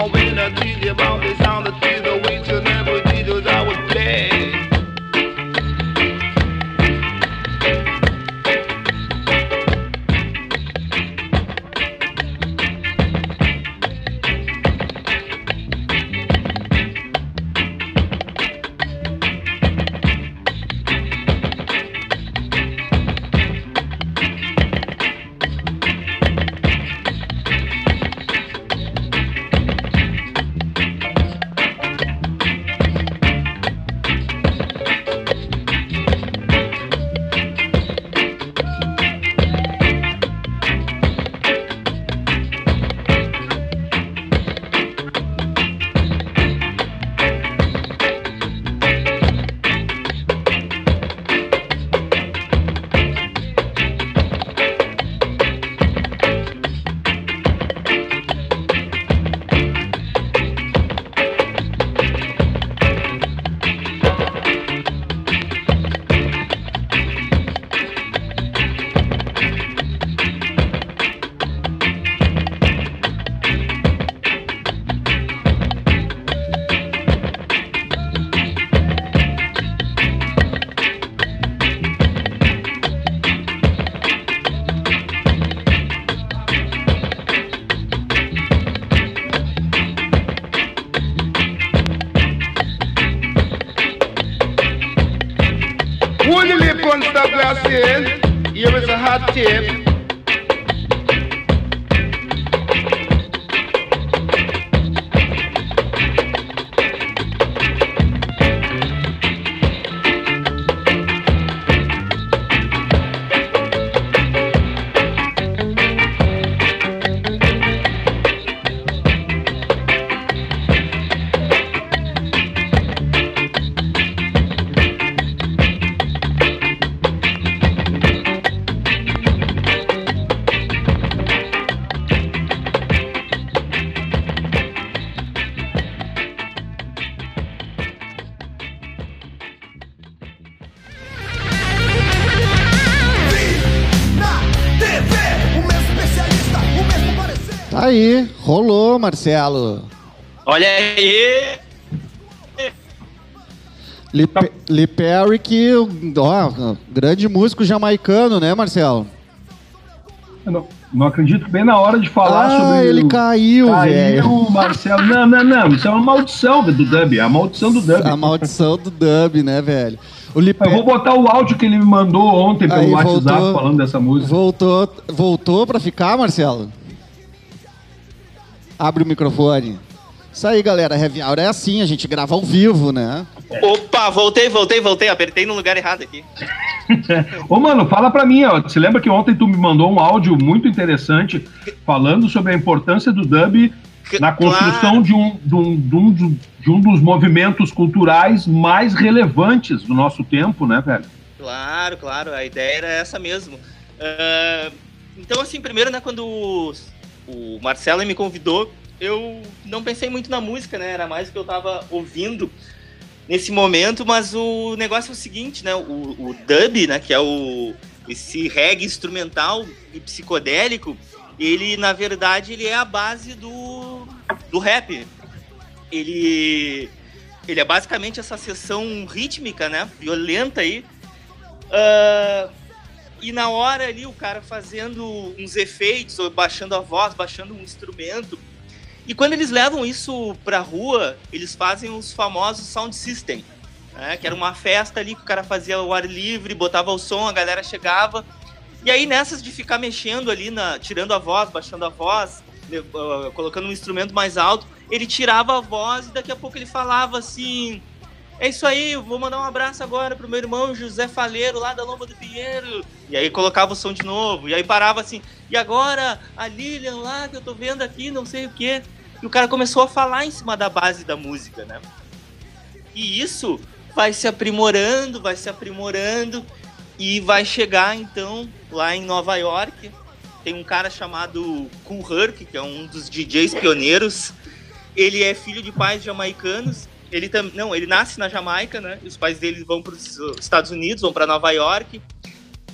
Oh, when I tell you about the sound of the way Yeah. Marcelo. Olha aí! Lee, Lee Perry, que, ó, grande músico jamaicano, né, Marcelo? Eu não, não acredito bem na hora de falar Ah, sobre. ele o- caiu, velho. Caiu, <laughs> Marcelo. Não, não, não. Isso é uma maldição do dub. É a maldição do dub. A maldição do dub, né, velho? O Lee Eu vou botar o áudio que ele me mandou ontem pelo Aí, WhatsApp voltou. falando dessa música. Voltou, voltou pra ficar, Marcelo? Abre o microfone. Isso aí, galera. Heavy Hour é assim, a gente grava ao vivo, né? Opa, voltei, voltei, voltei. Apertei no lugar errado aqui. <laughs> Ô, mano, fala pra mim, ó. Você lembra que ontem tu me mandou um áudio muito interessante falando sobre a importância do dub na construção de, um, de, um, de, um, de um dos movimentos culturais mais relevantes do nosso tempo, né, velho? Claro, claro, a ideia era essa mesmo. Ah, então, assim, primeiro, né, quando o, Marcelo me convidou, eu não pensei muito na música, né? Era mais o que eu tava ouvindo nesse momento, mas o negócio é o seguinte, né? O, o dub, né, que é o esse reggae instrumental e psicodélico, ele na verdade ele é a base do, do rap. Ele ele é basicamente essa sessão rítmica, né, violenta aí. Ah, e na hora ali o cara fazendo uns efeitos, ou baixando a voz, baixando um instrumento. E quando eles levam isso pra rua, eles fazem os famosos sound system, né? que era uma festa ali que o cara fazia o ar livre, botava o som, a galera chegava. E aí nessas de ficar mexendo ali, na, tirando a voz, baixando a voz, le- ah, colocando um instrumento mais alto, ele tirava a voz e daqui a pouco ele falava assim: é isso aí, vou mandar um abraço agora pro meu irmão José Faleiro, lá da Lomba do Pinheiro. E aí colocava o som de novo. E aí parava assim, e agora a Lilian lá, que eu tô vendo aqui, não sei o quê. E o cara começou a falar em cima da base da música, né? E isso vai se aprimorando, vai se aprimorando e vai chegar então lá em Nova York. Tem um cara chamado Cool Herc, que é um dos DJs pioneiros. Ele é filho de pais jamaicanos. Ele tam... não, ele nasce na Jamaica, né? Os pais dele vão para os Estados Unidos, vão para Nova York.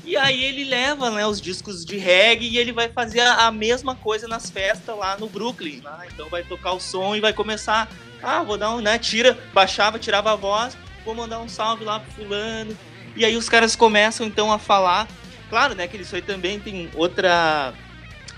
E aí ele leva, né, os discos de reggae e ele vai fazer a, a mesma coisa nas festas lá no Brooklyn, né? Então vai tocar o som e vai começar, ah, vou dar um, né, tira, baixava, tirava a voz, vou mandar um salve lá pro fulano. E aí os caras começam então a falar. Claro, né, que isso aí também tem outra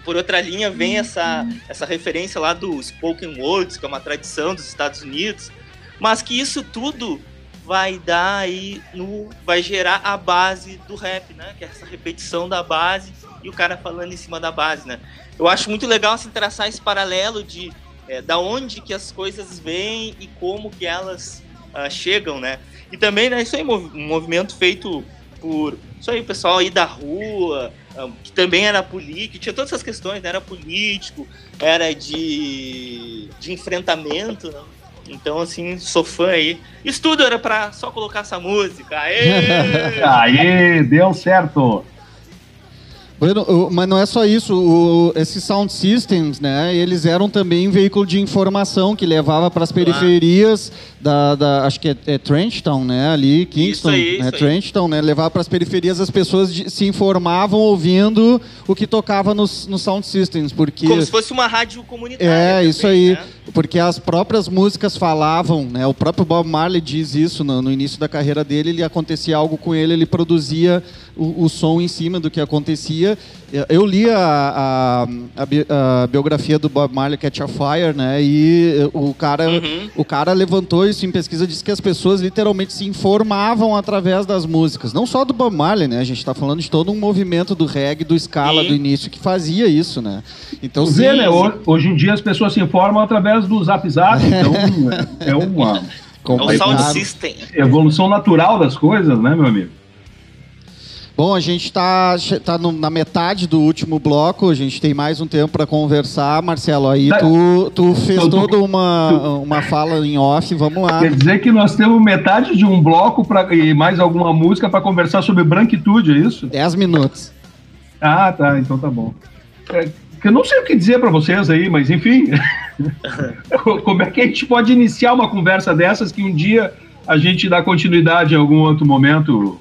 por outra linha vem essa essa referência lá do spoken words, que é uma tradição dos Estados Unidos, mas que isso tudo vai dar aí no vai gerar a base do rap, né? Que é essa repetição da base e o cara falando em cima da base, né? Eu acho muito legal assim traçar esse paralelo de é, da onde que as coisas vêm e como que elas ah, chegam, né? E também, né, isso aí um movimento feito por isso aí, pessoal aí da rua, ah, que também era político, tinha todas essas questões, né? Era político, era de, de enfrentamento, né? Então, assim, sou fã aí. Isso tudo era pra só colocar essa música. Aê! <laughs> Aê, deu certo. Bueno, mas não é só isso, o- esses sound systems, né, eles eram também um veículo de informação que levava para as periferias da, da- acho que é, é Trenchtown, né, ali, Kingston, aí, né, isso aí. Trenchtown, né, levava para as periferias, as pessoas de- se informavam ouvindo o que tocava nos, nos sound systems, porque... Como se fosse uma rádio comunitária. É, também, isso aí. né? porque as próprias músicas falavam, né? O próprio Bob Marley diz isso no, no início da carreira dele, ele acontecia algo com ele, ele produzia o, o som em cima do que acontecia. Eu li a, a, a bi- a biografia do Bob Marley, Catch a Fire, né? E o cara, o cara levantou isso em pesquisa, disse que as pessoas literalmente se informavam através das músicas. Não só do Bob Marley, né? A gente está falando de todo um movimento do reggae, do scala Sim. do início que fazia isso, né? Então, sim, né? Hoje em dia as pessoas se informam através do Zap Zap, então <laughs> é, é uma, É o sound system. evolução natural das coisas, né, meu amigo? Bom, a gente está tá no- na metade do último bloco, a gente tem mais um tempo para conversar. Marcelo, aí Tá. tu, tu fez toda uma, uma fala em off, vamos lá. Quer dizer que nós temos metade de um bloco pra, e mais alguma música para conversar sobre branquitude, é isso? 10 minutos. Ah, tá, então tá bom. É, eu não sei o que dizer para vocês aí, mas enfim. <laughs> Como é que a gente pode iniciar uma conversa dessas que um dia a gente dá continuidade em algum outro momento?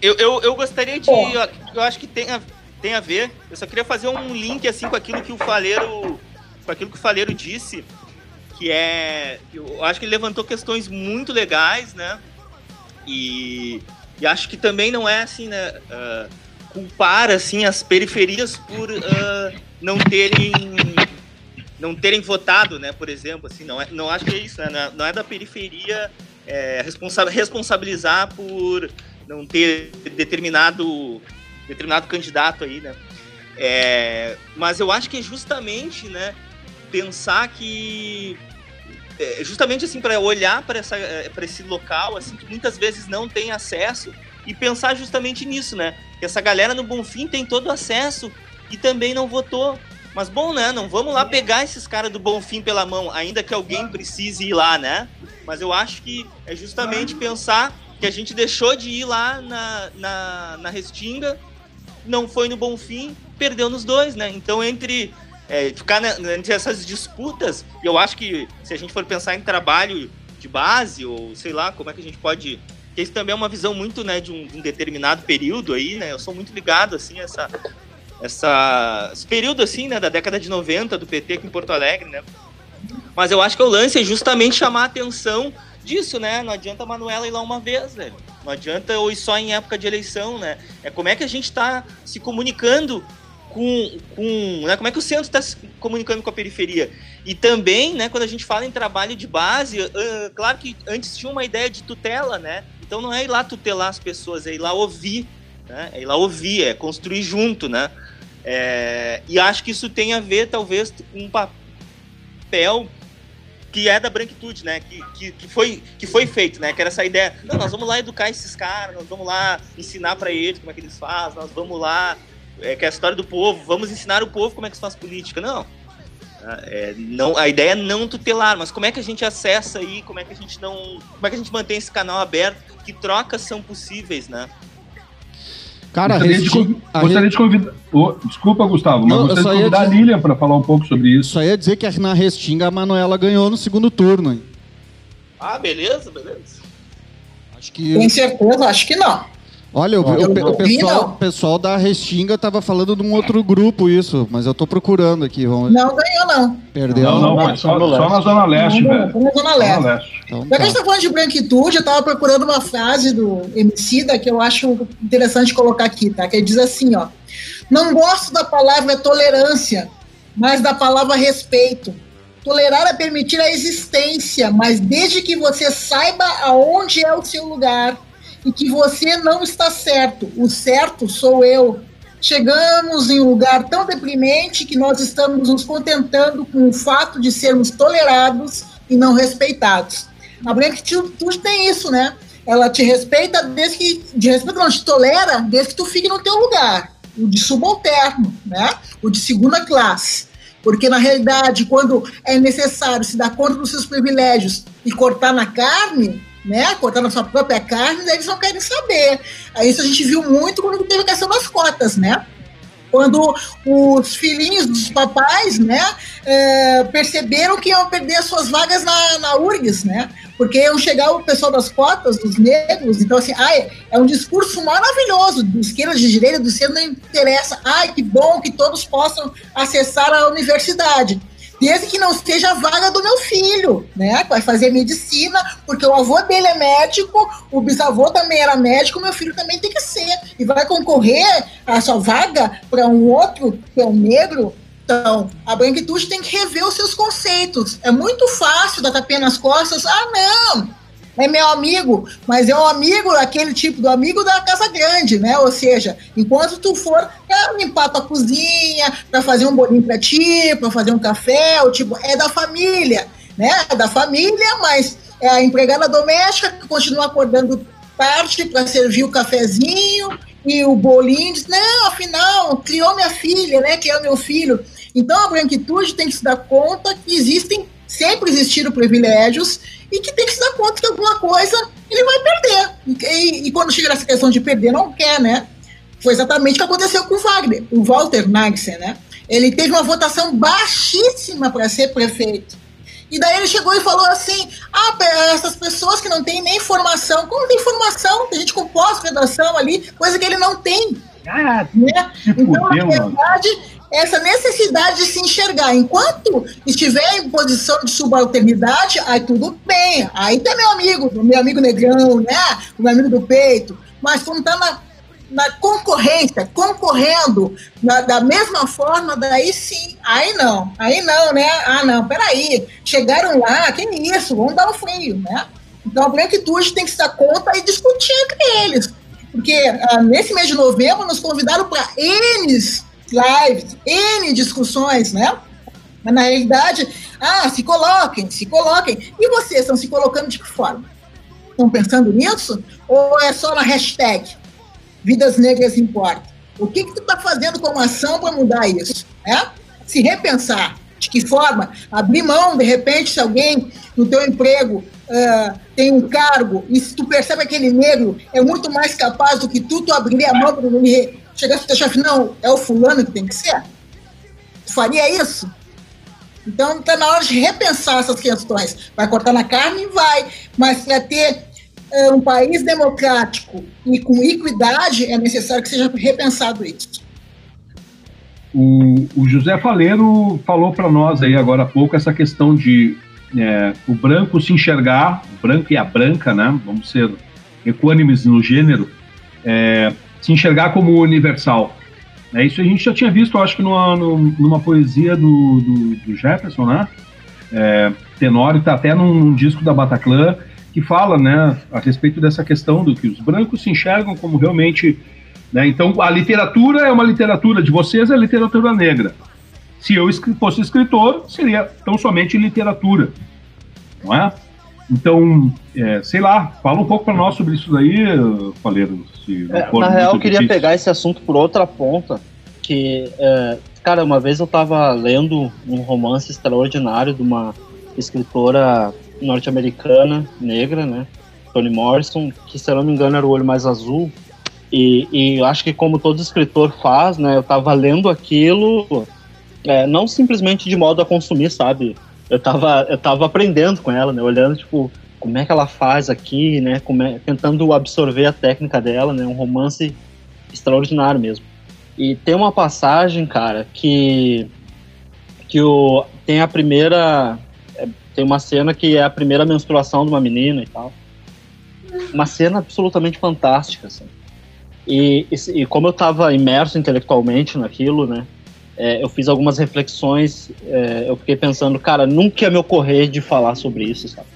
Eu, eu, eu gostaria de. Eu, eu acho que tem a, tem a ver. Eu só queria fazer um link assim com aquilo que o Faleiro. Com aquilo que o Faleiro disse. Que é. Eu acho que ele levantou questões muito legais, né? E, e acho que também não é assim, né? ah, culpar assim, as periferias por ah, não terem. Não terem votado, né, por exemplo, assim, não, é, não acho que é isso, né, não é- não é da periferia é, responsa- responsabilizar por não ter determinado determinado candidato aí, né? É, mas eu acho que é justamente, né, pensar que é, justamente assim para olhar para essa para esse local assim que muitas vezes não tem acesso e pensar justamente nisso, né? Que essa galera no Bonfim tem todo acesso e também não votou. Mas bom, né? Não vamos lá pegar esses caras do Bonfim pela mão, ainda que alguém precise ir lá, né? Mas eu acho que é justamente pensar que a gente deixou de ir lá na, na, na Restinga, não foi no Bonfim, perdeu nos dois, né? Então, entre é, ficar na- entre essas disputas, eu acho que se a gente for pensar em trabalho de base, ou sei lá, como é que a gente pode. Que isso também é uma visão muito, né, de um, de um determinado período aí, né? Eu sou muito ligado, assim, a essa, essa, esse período, assim, né, da década de 90 do PT aqui em Porto Alegre, né? Mas eu acho que o lance é justamente chamar a atenção disso, né? Não adianta a Manuela ir lá uma vez, velho. Não adianta eu ir só em época de eleição, né? É como é que a gente tá se comunicando com. com né? Como é que o centro está se comunicando com a periferia? E também, né, quando a gente fala em trabalho de base, ah, claro que antes tinha uma ideia de tutela, né? Então não é ir lá tutelar as pessoas, é ir lá ouvir, né? É ir lá ouvir, é construir junto, né? É, e acho que isso tem a ver, talvez, com um papel que é da branquitude, né? Que, que, que, foi, que foi feito, né? Que era essa ideia, não, nós vamos lá educar esses caras, nós vamos lá ensinar para eles como é que eles fazem, nós vamos lá, é, que é a história do povo, vamos ensinar o povo como é que se faz política. Não. É, não, a ideia é não tutelar, mas como é que a gente acessa aí, como é que a gente não. Como é que a gente mantém esse canal aberto? Que trocas são possíveis, né? Cara, gostaria, de, Resti- convi- a gostaria Re- de convidar. Ô, desculpa, Gustavo, mas Não, eu gostaria só de convidar dizer- a Lilian para falar um pouco sobre isso. Só ia dizer que na Restinga a Manuela ganhou no segundo turno. hein? Ah, beleza, beleza. Acho que. Tem certeza? Acho que não. Olha, o, Eu o- não pessoal, não. o pessoal da Restinga tava falando de um outro grupo isso, mas eu tô procurando aqui. Vamos... Não ganhou, não. Perdeu. Não, não, foi só, só na Zona Leste, Não, velho. foi na Zona Leste. Leste. Então, Já que a tá. gente tá falando de branquitude, eu tava procurando uma frase do Emicida que eu acho interessante colocar aqui, tá? Que ele diz assim, ó. Não gosto da palavra tolerância, mas da palavra respeito. Tolerar é permitir a existência, mas desde que você saiba aonde é o seu lugar e que você não está certo. O certo sou eu. Chegamos em um lugar tão deprimente que nós estamos nos contentando com o fato de sermos tolerados e não respeitados. A branquitude tem isso, né? Ela te respeita desde que. De respeito, não, te tolera desde que tu fique no teu lugar. O de subalterno, né? O de segunda classe. Porque, na realidade, quando é necessário se dar conta dos seus privilégios e cortar na carne, né? Cortar na sua própria carne, eles não querem saber. Isso a gente viu muito quando teve a questão das cotas, né? Quando os filhinhos dos papais, né, é, perceberam que iam perder suas vagas na, na URGS, né? Porque chegar o pessoal das cotas, dos negros, então assim, ai, é um discurso maravilhoso, de esquerda, de direita, do centro, não interessa. Ai, que bom que todos possam acessar a universidade. Desde que não seja a vaga do meu filho, né? Vai fazer medicina, porque o avô dele é médico, o bisavô também era médico, meu filho também tem que ser. E vai concorrer a sua vaga para um outro, que é um negro. Então, a branquitude tem que rever os seus conceitos. É muito fácil dar tapinha nas costas. Ah, não! É meu amigo, mas é um amigo, aquele tipo do amigo da casa grande, né? Ou seja, enquanto tu for pra limpar tua cozinha, para fazer um bolinho para ti, para fazer um café, o tipo, é da família, né? É da família, mas é a empregada doméstica que continua acordando tarde para servir o cafezinho e o bolinho, diz, não, afinal, criou minha filha, né? Criou meu filho. Então a branquitude tem que se dar conta que existem, sempre existiram privilégios e que tem que se dar conta que alguma coisa ele vai perder. E, e quando chega nessa questão de perder, não quer, né? Foi exatamente o que aconteceu com o Wagner, o Walter Nagsen, né? Ele teve uma votação baixíssima para ser prefeito. E daí ele chegou e falou assim: ah, essas pessoas que não têm nem formação, como tem formação? Tem gente com pós-redação ali, coisa que ele não tem. Ah, né? Então, fudeu, na verdade, essa necessidade de se enxergar. Enquanto estiver em posição de subalternidade, aí tudo bem. Aí tá meu amigo, meu amigo negrão, né? O meu amigo do peito. Mas quando tá na, na concorrência, concorrendo na, da mesma forma, daí sim. Aí não. Aí não, né? Ah, não, peraí. Chegaram lá, que isso? Vamos dar um freio, né? Então a branquitude tem que se dar conta e discutir entre eles. Porque ah, nesse mês de novembro nos convidaram para N's lives, N discussões, né? Mas na realidade, ah, se coloquem, se coloquem. E vocês estão se colocando de que forma? Estão pensando nisso? Ou é só na hashtag Vidas Negras Importam? O que, que tu está fazendo como ação para mudar isso? Né? Se repensar. De que forma? Abrir mão, de repente, se alguém no teu emprego uh, tem um cargo e se tu percebe que aquele negro é muito mais capaz do que tu, tu abriria a mão para ele chegar e teu chefe, não, é o fulano que tem que ser? Tu faria isso? Então está na hora de repensar essas questões. Vai cortar na carne? Vai. Mas para ter uh, um país democrático e com equidade, é necessário que seja repensado isso. O, o José Faleiro falou para nós aí agora há pouco essa questão de é, o branco se enxergar, o branco e a branca, né? Vamos ser equânimes no gênero, é, se enxergar como universal. É, isso a gente já tinha visto, acho que numa, numa poesia do, do, do Jefferson, né? É, Tenório está até num, num, disco da Bataclan que fala, né, a respeito dessa questão do que os brancos se enxergam como realmente, né? Então a literatura é uma literatura de vocês, é literatura negra. Se eu fosse escritor, seria tão somente literatura, não é? Então, é, sei lá, fala um pouco para nós sobre isso daí, Faleiro. É, na real, eu queria pegar esse assunto por outra ponta, que, é, cara, uma vez eu estava lendo um romance extraordinário de uma escritora norte-americana, negra, né, Toni Morrison, que, se eu não me engano, era o Olho Mais Azul, e, e eu acho que como todo escritor faz, né, eu estava lendo aquilo é, não simplesmente de modo a consumir, sabe? Eu tava, eu tava aprendendo com ela, né? Olhando, tipo, como é que ela faz aqui, né? É, tentando absorver a técnica dela, né? Um romance extraordinário mesmo. E tem uma passagem, cara, que que o, tem a primeira é, tem uma cena que é a primeira menstruação de uma menina e tal. Uma cena absolutamente fantástica, assim. E, e, e como eu estava imerso intelectualmente naquilo, né? É, eu fiz algumas reflexões, é, eu fiquei pensando, cara, nunca ia me ocorrer de falar sobre isso, sabe?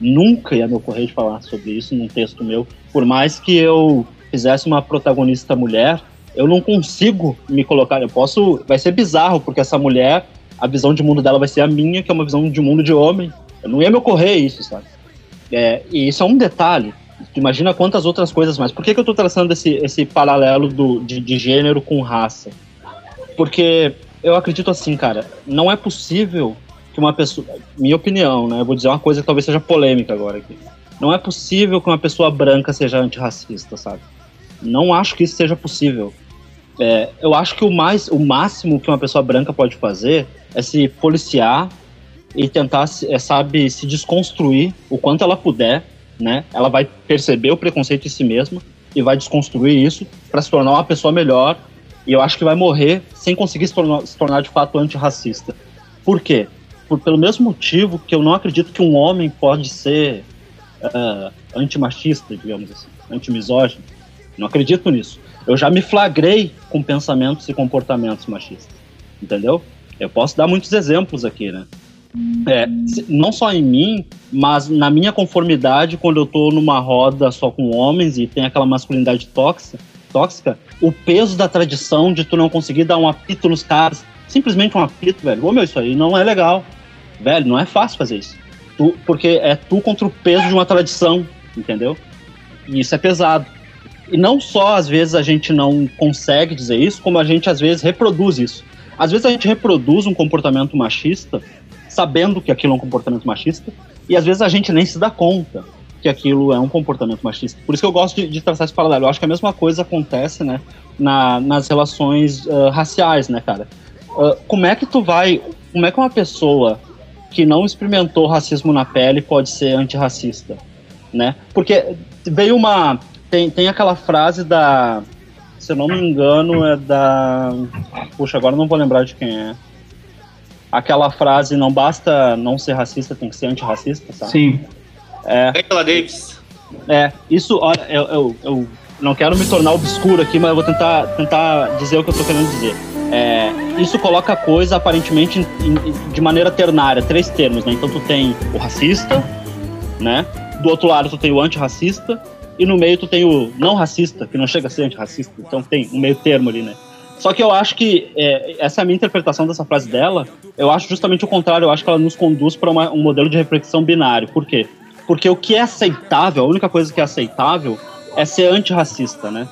Nunca ia me ocorrer de falar sobre isso num texto meu. Por mais que eu fizesse uma protagonista mulher, eu não consigo me colocar. Eu posso. Vai ser bizarro, porque essa mulher, a visão de mundo dela vai ser a minha, que é uma visão de mundo de homem. Eu não ia me ocorrer isso, sabe? É, e isso é um detalhe. Imagina quantas outras coisas mais. Por que, que eu estou traçando esse, esse paralelo do, de, de gênero com raça? Porque eu acredito assim, cara, não é possível que uma pessoa. Minha opinião, né? Eu vou dizer uma coisa que talvez seja polêmica agora aqui. Não é possível que uma pessoa branca seja antirracista, sabe? Não acho que isso seja possível. É, eu acho que o mais, o máximo que uma pessoa branca pode fazer é se policiar e tentar, é, sabe, se desconstruir o quanto ela puder, né? Ela vai perceber o preconceito em si mesma e vai desconstruir isso para se tornar uma pessoa melhor e eu acho que vai morrer sem conseguir se tornar, se tornar de fato antirracista. Por quê? por- pelo mesmo motivo que eu não acredito que um homem pode ser ah, antimachista, digamos assim, antimisógino. Não acredito nisso. Eu já me flagrei com pensamentos e comportamentos machistas, entendeu? Eu posso dar muitos exemplos aqui, né? É, não só em mim, mas na minha conformidade, quando eu tô numa roda só com homens e tem aquela masculinidade tóxica, tóxica, o peso da tradição de tu não conseguir dar um apito nos caras, simplesmente um apito, velho. Ô meu, isso aí não é legal. Velho, não é fácil fazer isso. Tu, porque é tu contra o peso de uma tradição, entendeu? E isso é pesado. E não só às vezes a gente não consegue dizer isso, como a gente às vezes reproduz isso. Às vezes a gente reproduz um comportamento machista, sabendo que aquilo é um comportamento machista, e às vezes a gente nem se dá conta que aquilo é um comportamento machista. Por isso que eu gosto de, de traçar esse paralelo. Eu acho que a mesma coisa acontece, né, na, nas relações ah, raciais, né, cara? Ah, como é que tu vai, como é que uma pessoa que não experimentou racismo na pele pode ser antirracista, né? Porque veio uma tem, tem aquela frase da se eu não me engano é da puxa agora não vou lembrar de quem é aquela frase não basta não ser racista tem que ser antirracista sabe Sim. É Angela Davis. é, isso, olha, eu, eu, eu não quero me tornar obscuro aqui, mas eu vou tentar, tentar dizer o que eu tô querendo dizer. É, isso coloca a coisa aparentemente em- em- de maneira ternária, três termos, né? Então tu tem o racista, né? Do outro lado tu tem o antirracista, e no meio tu tem o não racista, que não chega a ser antirracista, então tem um meio termo ali, né? Só que eu acho que é, essa é a minha interpretação dessa frase dela. Eu acho justamente o contrário. Eu acho que ela nos conduz para um modelo de reflexão binário. Por quê? Porque o que é aceitável, a única coisa que é aceitável é ser antirracista, né?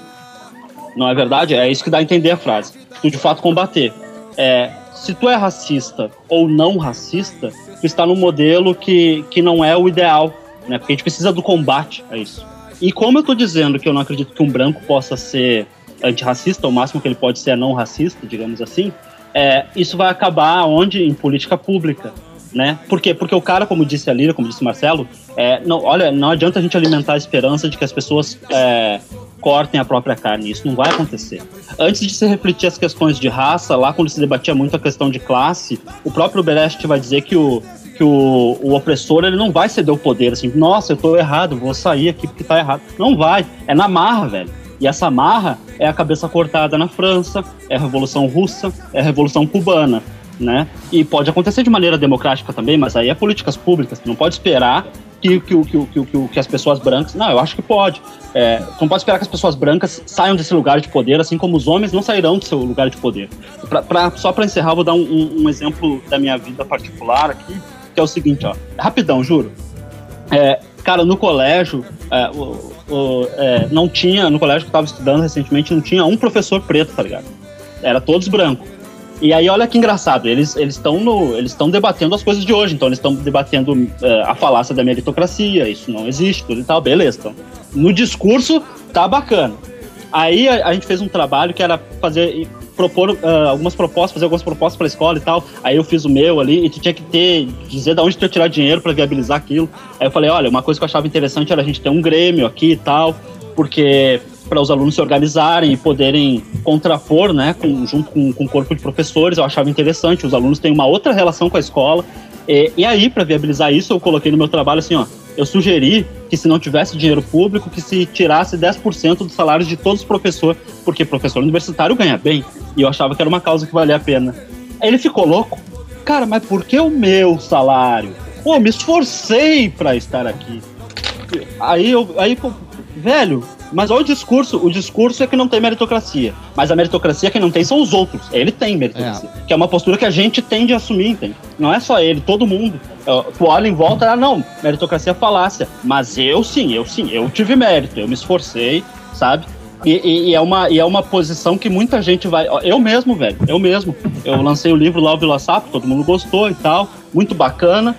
Não é verdade? É isso que dá a entender a frase. Tu de fato combater. É, se tu é racista ou não racista, tu está num modelo que, que não é o ideal, né? Porque a gente precisa do combate a isso. E como eu tô dizendo que eu não acredito que um branco possa ser antirracista, o máximo que ele pode ser é não racista, digamos assim, é, isso vai acabar onde? Em política pública. Né? Por quê? Porque o cara, como disse a Lira, como disse o Marcelo, é, não, olha, não adianta a gente alimentar a esperança de que as pessoas é, cortem a própria carne. Isso não vai acontecer. Antes de se refletir as questões de raça, lá quando se debatia muito a questão de classe, o próprio Brecht vai dizer que o, que o, o opressor ele não vai ceder o poder assim, nossa, eu tô errado, vou sair aqui porque tá errado. Não vai. É na marra, velho. E essa marra é a cabeça cortada na França, é a Revolução Russa, é a Revolução Cubana, né? E pode acontecer de maneira democrática também, mas aí é políticas públicas. Tu não pode esperar que, que, que, que, que, as pessoas brancas. Não, eu acho que pode. É, tu não pode esperar que as pessoas brancas saiam desse lugar de poder, assim como os homens não sairão do seu lugar de poder. Pra, pra- só para encerrar, vou dar um, um- um exemplo da minha vida particular aqui, que é o seguinte, ó. Rapidão, juro. É, cara, no colégio, é, o- o- é, não tinha, no colégio que eu tava estudando recentemente, não tinha um professor preto, tá ligado? Era todos brancos. E aí, olha que engraçado, eles estão no, eles estão debatendo as coisas de hoje, então eles estão debatendo é, a falácia da meritocracia, isso não existe, tudo e tal, beleza. Então, no discurso, tá bacana. Aí a, a gente fez um trabalho que era fazer propor ah, algumas propostas, fazer algumas propostas para a escola e tal. Aí eu fiz o meu ali e tu tinha que ter dizer de onde tu ia tirar dinheiro para viabilizar aquilo. Aí eu falei, olha, uma coisa que eu achava interessante era a gente ter um grêmio aqui e tal, porque para os alunos se organizarem e poderem contrapor, né, com- junto com, com o corpo de professores, eu achava interessante. Os alunos têm uma outra relação com a escola. E, e aí, para viabilizar isso, eu coloquei no meu trabalho assim, ó, eu sugeri que se não tivesse dinheiro público, que se tirasse 10% do salário de todos os professores, porque professor universitário ganha bem, e eu achava que era uma causa que valia a pena. Aí ele ficou louco. Cara, mas por que o meu salário? Pô, me esforcei para estar aqui. Aí eu, aí, velho, mas olha o discurso. O discurso é que não tem meritocracia. Mas a meritocracia quem não tem são os outros. Ele tem meritocracia. Que é uma postura que a gente tende a assumir, entende? Não é só ele, todo mundo. É, Tu olha em volta, ah, não, meritocracia é falácia. Mas eu sim, eu sim, eu tive mérito, eu me esforcei, sabe? E, e- e é uma, e é uma posição que muita gente vai. Eu mesmo, velho, eu mesmo. Eu lancei o livro lá, o Vila Sapo, todo mundo gostou e tal, muito bacana.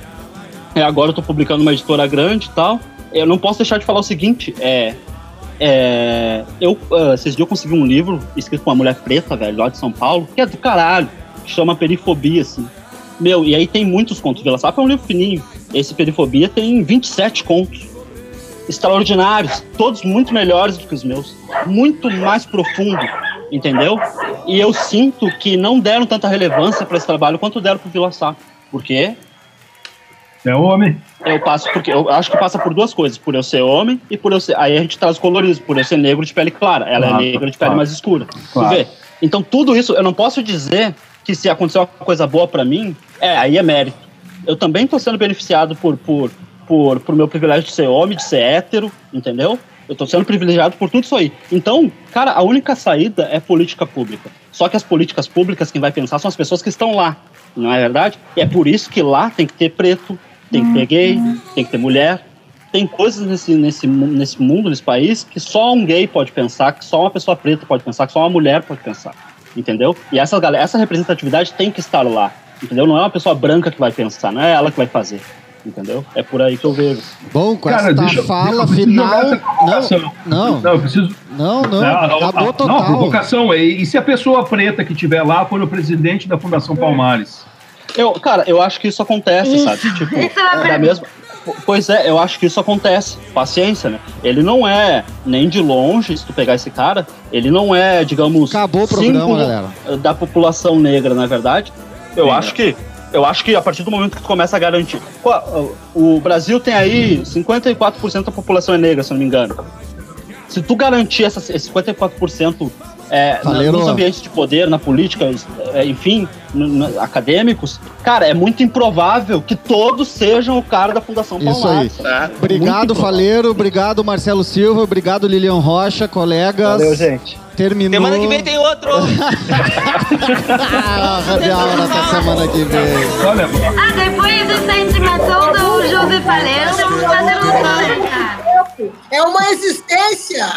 É, agora eu tô publicando uma editora grande e tal. Eu não posso deixar de falar o seguinte, é. É eu, ah, esses dias eu consegui um livro escrito por uma mulher preta, velho, lá de São Paulo, que é do caralho, que chama Perifobia, assim. Meu, e aí tem muitos contos. Vila Sapo é um livro fininho. Esse Perifobia tem 27 contos. Extraordinários, todos muito melhores do que os meus. Muito mais profundo, entendeu? E eu sinto que não deram tanta relevância para esse trabalho quanto deram pro Vila Sapo. Por quê? É homem. Eu passo porque eu acho que passa por duas coisas, por eu ser homem e por eu ser. Aí a gente traz colorismo, por eu ser negro de pele clara. Ela Claro, é negra de pele claro. mais escura. Claro. Então tudo isso, eu não posso dizer que se acontecer uma coisa boa pra mim, é, aí é mérito. Eu também tô sendo beneficiado por, por, por, por meu privilégio de ser homem, de ser hétero, entendeu? Eu tô sendo privilegiado por tudo isso aí. Então, cara, a única saída é política pública. Só que as políticas públicas, quem vai pensar são as pessoas que estão lá, não é verdade? E é por isso que lá tem que ter preto, tem que ter gay, tem que ter mulher. Tem coisas nesse, nesse, nesse mundo, nesse país, que só um gay pode pensar, que só uma pessoa preta pode pensar, que só uma mulher pode pensar. Entendeu? E essa, galera, essa representatividade tem que estar lá. Entendeu? Não é uma pessoa branca que vai pensar, não é ela que vai fazer. Entendeu? É por aí que eu vejo. Bom, com Cara, essa deixa fala preciso final. Não, não, Não, eu preciso. não, não. Ah, Acabou ah, total. Não, a provocação. E, e se a pessoa preta que estiver lá for o presidente da Fundação Palmares? Eu, cara, eu acho que isso acontece, Isso. sabe? Tipo, Isso é uma da mesma. Pois é, eu acho que isso acontece. Paciência, né? Ele não é nem de longe, se tu pegar esse cara, ele não é, digamos, Acabou o programa, galera. da população negra, na verdade. Eu Sim, acho que eu acho que a partir do momento que tu começa a garantir. O Brasil tem aí 54% da população é negra, se eu não me engano. Se tu garantir essa, esse 54% é, Valeu, nos ambientes de poder, na política, é, enfim, acadêmicos, cara, é muito improvável que todos sejam o cara da Fundação Isso Palmares. aí. Tá? Obrigado. Faleiro. Obrigado, Marcelo Silva. Obrigado, Lilian Rocha, colegas. Valeu, gente. Terminou. Semana que vem tem outro. Ah, hour até semana que vem. Ah, depois dessa intimação do José Palermo, vamos fazer um. É uma existência.